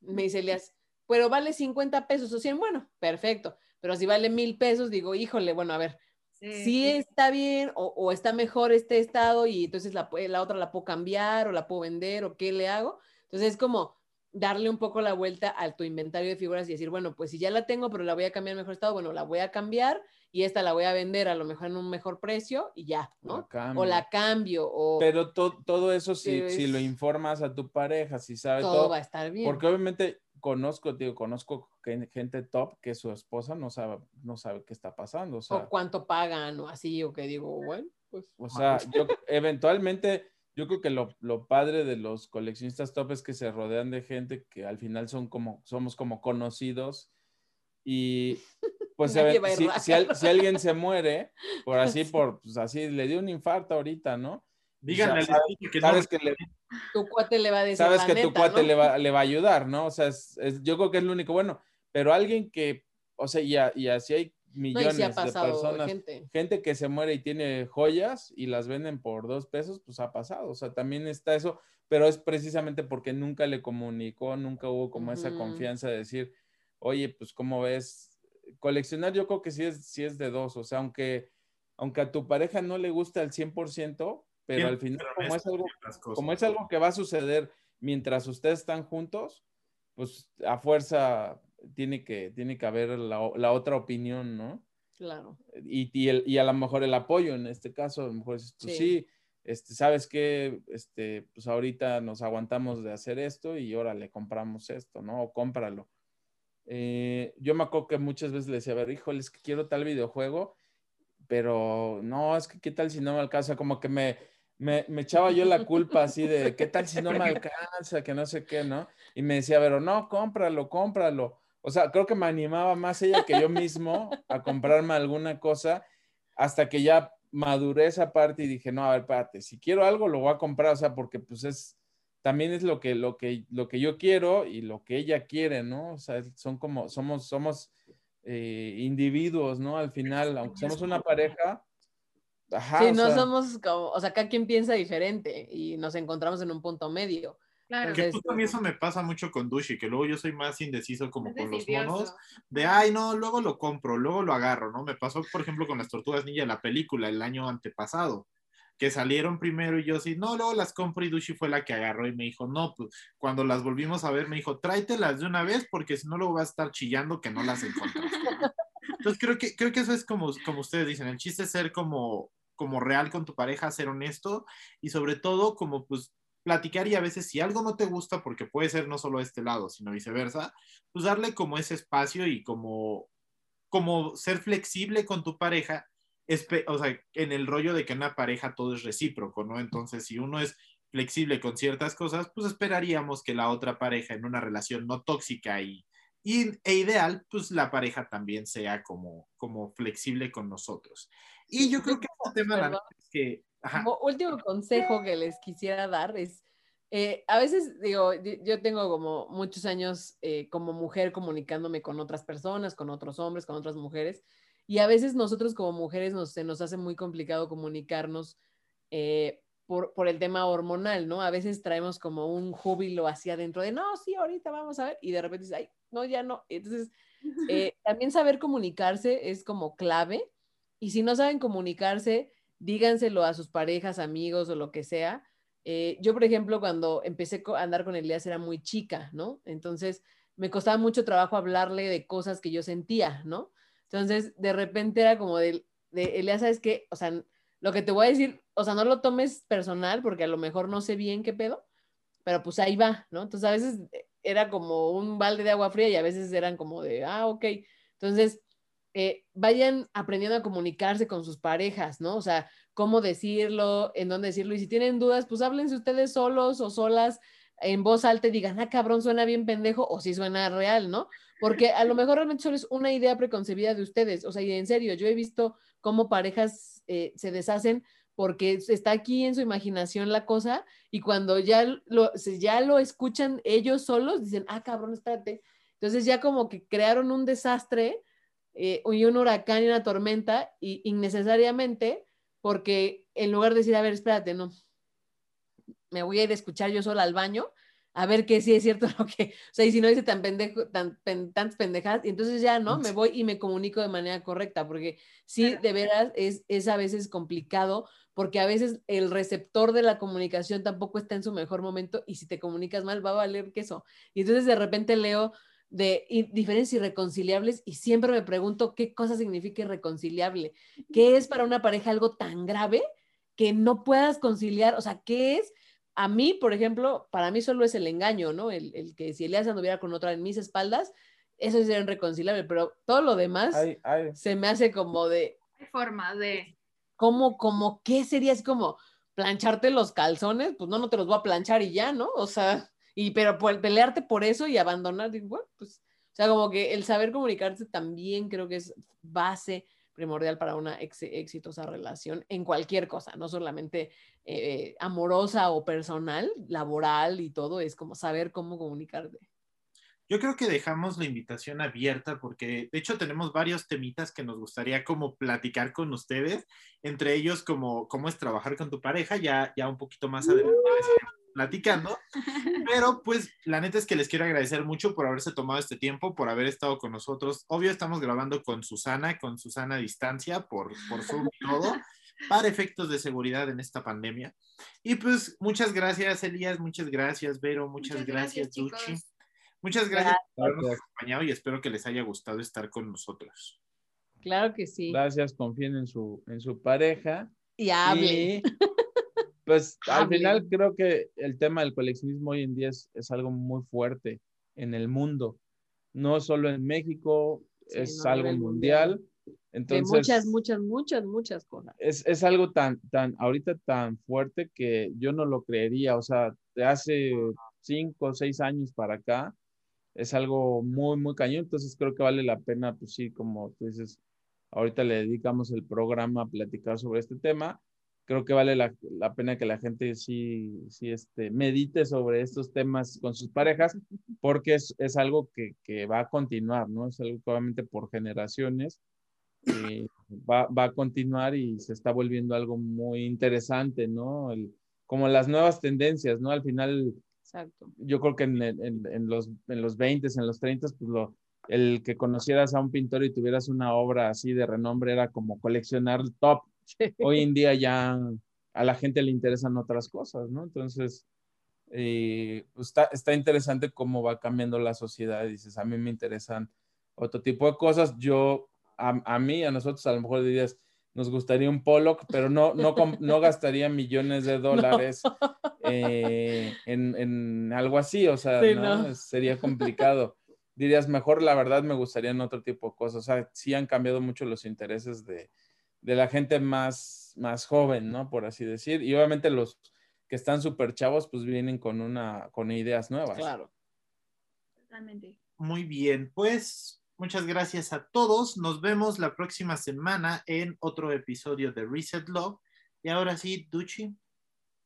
Me dice Elias, pero vale 50 pesos o 100, bueno, perfecto. Pero si vale mil pesos, digo, híjole, bueno, a ver, Sí, sí está bien o, o está mejor este estado y entonces la, la otra la puedo cambiar o la puedo vender o qué le hago. Entonces es como darle un poco la vuelta a tu inventario de figuras y decir, bueno, pues si ya la tengo, pero la voy a cambiar en mejor estado, bueno, la voy a cambiar y esta la voy a vender a lo mejor en un mejor precio y ya, ¿no? La. O la cambio o Pero to- todo eso, si, si lo informas a tu pareja, si sabe todo todo, va a estar bien. porque obviamente conozco, digo, conozco gen- gente top que su esposa no sabe, no sabe qué está pasando, o sea, o cuánto pagan o así, o que digo, bueno, pues o sea, yo eventualmente, yo creo que lo, lo padre de los coleccionistas top es que se rodean de gente que al final son como, somos como conocidos y (laughs) pues a si, si al- raro. si alguien se muere, por (laughs) así, Sí. por, pues así, le dio un infarto ahorita, ¿no? Díganle O sea, destino que no Sabes que le, tu cuate le va a decir sabes la que tu cuate ¿no? le, va, (laughs) le va a ayudar, ¿no? O sea, es, es- yo creo que es lo único bueno, pero alguien que, o sea, y, a- y así hay millones de personas, gente. gente que se muere y tiene joyas y las venden por dos pesos, pues ha pasado, o sea, también está eso, pero es precisamente porque nunca le comunicó, nunca hubo como esa confianza de decir, oye, pues, ¿cómo ves? coleccionar yo creo que sí es, sí es de dos, o sea, aunque, aunque a tu pareja no le guste al 100%, pero Bien, al final, pero como es, algo, como es algo que va a suceder mientras ustedes están juntos, pues a fuerza tiene que, tiene que haber la, la otra opinión, ¿no? Claro. y, y, el- y a lo mejor el apoyo en este caso, a lo mejor dices tú, Sí. sí, este, sabes que este, pues ahorita nos aguantamos de hacer esto y ahora le compramos esto, ¿no? O cómpralo. Eh, yo me acuerdo que muchas veces le decía, a ver, híjole, es que quiero tal videojuego, pero no, es que qué tal si no me alcanza, como que me, me, me echaba yo la culpa así de, qué tal si no me (laughs) alcanza, que no sé qué, ¿no? Y me decía, pero no, cómpralo, cómpralo. O sea, creo que me animaba más ella que yo mismo a comprarme alguna cosa hasta que ya maduré esa parte y dije, no, a ver, espérate, si quiero algo lo voy a comprar, o sea, porque pues es, también es lo que, lo que, lo que yo quiero y lo que ella quiere, ¿no? O sea, son como, somos, somos eh, individuos, ¿no? Al final, aunque somos una pareja, ajá, sí, no sea, somos como, o sea, cada quien piensa diferente y nos encontramos en un punto medio. Claro. Que justo a mí eso me pasa mucho con Dushi, que luego yo soy más indeciso como Es con los decidioso. monos, de ay no, luego lo compro, luego lo agarro, ¿no? Me pasó, por ejemplo, con las tortugas ninja, la película, el año antepasado, que salieron primero y yo sí, no, luego las compro y Dushi fue la que agarró y me dijo, no, pues cuando las volvimos a ver, me dijo, tráetelas de una vez porque si no luego vas a estar chillando que no las encontraste. Entonces creo que, creo que eso es como, como ustedes dicen, el chiste es ser como, como real con tu pareja, ser honesto y sobre todo como pues platicar y a veces si algo no te gusta, porque puede ser no solo este lado, sino viceversa, pues darle como ese espacio y como, como ser flexible con tu pareja, o sea, en el rollo de que en una pareja todo es recíproco, ¿no? Entonces, si uno es flexible con ciertas cosas, pues esperaríamos que la otra pareja en una relación no tóxica y, y e ideal, pues la pareja también sea como, como flexible con nosotros. Y yo creo que este tema, la es que... Como último consejo que les quisiera dar es, eh, a veces digo, di- yo tengo como muchos años eh, como mujer comunicándome con otras personas, con otros hombres, con otras mujeres, y a veces nosotros como mujeres nos, se nos hace muy complicado comunicarnos eh, por, por el tema hormonal, ¿no? A veces traemos como un júbilo hacia adentro de, no, sí, ahorita vamos a ver, y de repente dices, ay, no, ya no. Entonces, (laughs) eh, también saber comunicarse es como clave, y si no saben comunicarse, díganselo a sus parejas, amigos o lo que sea. Eh, yo, por ejemplo, cuando empecé a andar con Elías era muy chica, ¿no? Entonces me costaba mucho trabajo hablarle de cosas que yo sentía, ¿no? Entonces, de repente era como de, de Elías, ¿sabes qué? O sea, lo que te voy a decir, o sea, no lo tomes personal porque a lo mejor no sé bien qué pedo, pero pues ahí va, ¿no? Entonces, a veces era como un balde de agua fría y a veces eran como de, ah, ok. Entonces, eh, vayan aprendiendo a comunicarse con sus parejas, ¿no? O sea, cómo decirlo, en dónde decirlo. Y si tienen dudas, pues háblense ustedes solos o solas en voz alta y digan, ah, cabrón, suena bien pendejo o si suena real, ¿no? Porque a lo mejor realmente solo es una idea preconcebida de ustedes. O sea, y en serio, yo he visto cómo parejas eh, se deshacen porque está aquí en su imaginación la cosa y cuando ya lo, ya lo escuchan ellos solos, dicen, ah, cabrón, espérate. Entonces ya como que crearon un desastre eh, y un huracán y una tormenta y innecesariamente porque en lugar de decir, a ver, espérate, no, me voy a ir a escuchar yo sola al baño a ver que sí es cierto (laughs) lo que, o sea, y si no dice tan pendejo, tan, pen- tantas pendejadas, y entonces ya, ¿no? Me voy y me comunico de manera correcta, porque sí, de veras, es, es a veces complicado, porque a veces el receptor de la comunicación tampoco está en su mejor momento, y si te comunicas mal, va a valer queso. Y entonces de repente leo de diferencias irreconciliables y siempre me pregunto qué cosa significa irreconciliable, qué es para una pareja algo tan grave que no puedas conciliar, o sea, ¿qué es? A mí, por ejemplo, para mí solo es el engaño, ¿no? El, el que si Elías anduviera con otra en mis espaldas, eso sería irreconciliable, pero todo lo demás Ay, ay, se me hace como de, Hay forma de. ¿cómo, como, qué sería? Es como plancharte los calzones, pues no, no te los voy a planchar y ya, ¿no? O sea, y pero por, pelearte por eso y abandonar, digo, bueno, pues, o sea, como que el saber comunicarse también creo que es base primordial para una ex- exitosa relación en cualquier cosa, no solamente eh, amorosa o personal, laboral y todo, es como saber cómo comunicarte. Yo creo que dejamos la invitación abierta porque de hecho tenemos varios temitas que nos gustaría como platicar con ustedes, entre ellos como cómo es trabajar con tu pareja, ya, ya un poquito más adelante les iremos platicando. (laughs) Pero pues la neta es que les quiero agradecer mucho por haberse tomado este tiempo, por haber estado con nosotros. Obvio, estamos grabando con Susana, con Susana a distancia, por, por Zoom y todo, (laughs) para efectos de seguridad en esta pandemia. Y pues muchas gracias, Elías, muchas gracias, Vero, muchas, Muchas gracias, gracias. Duchi. Muchas gracias por habernos Gracias. acompañado y espero que les haya gustado estar con nosotros. Claro que sí. Gracias, confíen en su, en su pareja. Y hable. Pues al Hable. final creo que el tema del coleccionismo hoy en día es, es algo muy fuerte en el mundo. No solo en México, Sí, es no, algo mundial. De Entonces, muchas, muchas, muchas, muchas cosas. es, es algo tan, tan, ahorita tan fuerte que yo no lo creería. O sea, de hace cinco o seis años para acá, es algo muy, muy cañón. Entonces creo que vale la pena, pues sí, como tú dices, ahorita le dedicamos el programa a platicar sobre este tema. Creo que vale la, la pena que la gente sí, sí este, medite sobre estos temas con sus parejas, porque es, es algo que, que va a continuar, ¿no? Es algo que obviamente por generaciones eh, va, va a continuar y se está volviendo algo muy interesante, ¿no? El- como las nuevas tendencias, ¿no? Al final, Exacto. yo creo que en, en- en los, en los 20, en los 30, pues lo, el que conocieras a un pintor y tuvieras una obra así de renombre era como coleccionar top. (laughs) Hoy en día ya a la gente le interesan otras cosas, ¿no? Entonces, eh, pues está, está interesante cómo va cambiando la sociedad. Dices, a mí me interesan otro tipo de cosas. Yo, a, a mí, a nosotros, a lo mejor dirías, nos gustaría un Pollock, pero no, no, no gastaría millones de (laughs) dólares eh, en, en algo así, o sea, Sí, ¿no? no. sería complicado. Dirías, mejor la verdad me gustarían otro tipo de cosas. O sea, sí han cambiado mucho los intereses de, de la gente más, más joven, ¿no? Por así decir. Y obviamente los que están súper chavos, pues vienen con una, con ideas nuevas. Claro. Totalmente. Muy bien, pues muchas gracias a todos. Nos vemos la próxima semana en otro episodio de Reset Love. Y ahora sí, Duchi,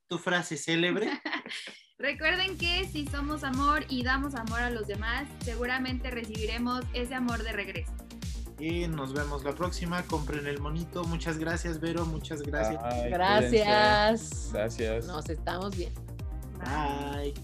tu frase célebre. (laughs) Recuerden que si somos amor y damos amor a los demás, seguramente recibiremos ese amor de regreso. Y nos vemos la próxima. Compren el monito. Muchas gracias, Vero. Muchas gracias. Ay, Gracias. Gracias. Nos estamos viendo. Bye.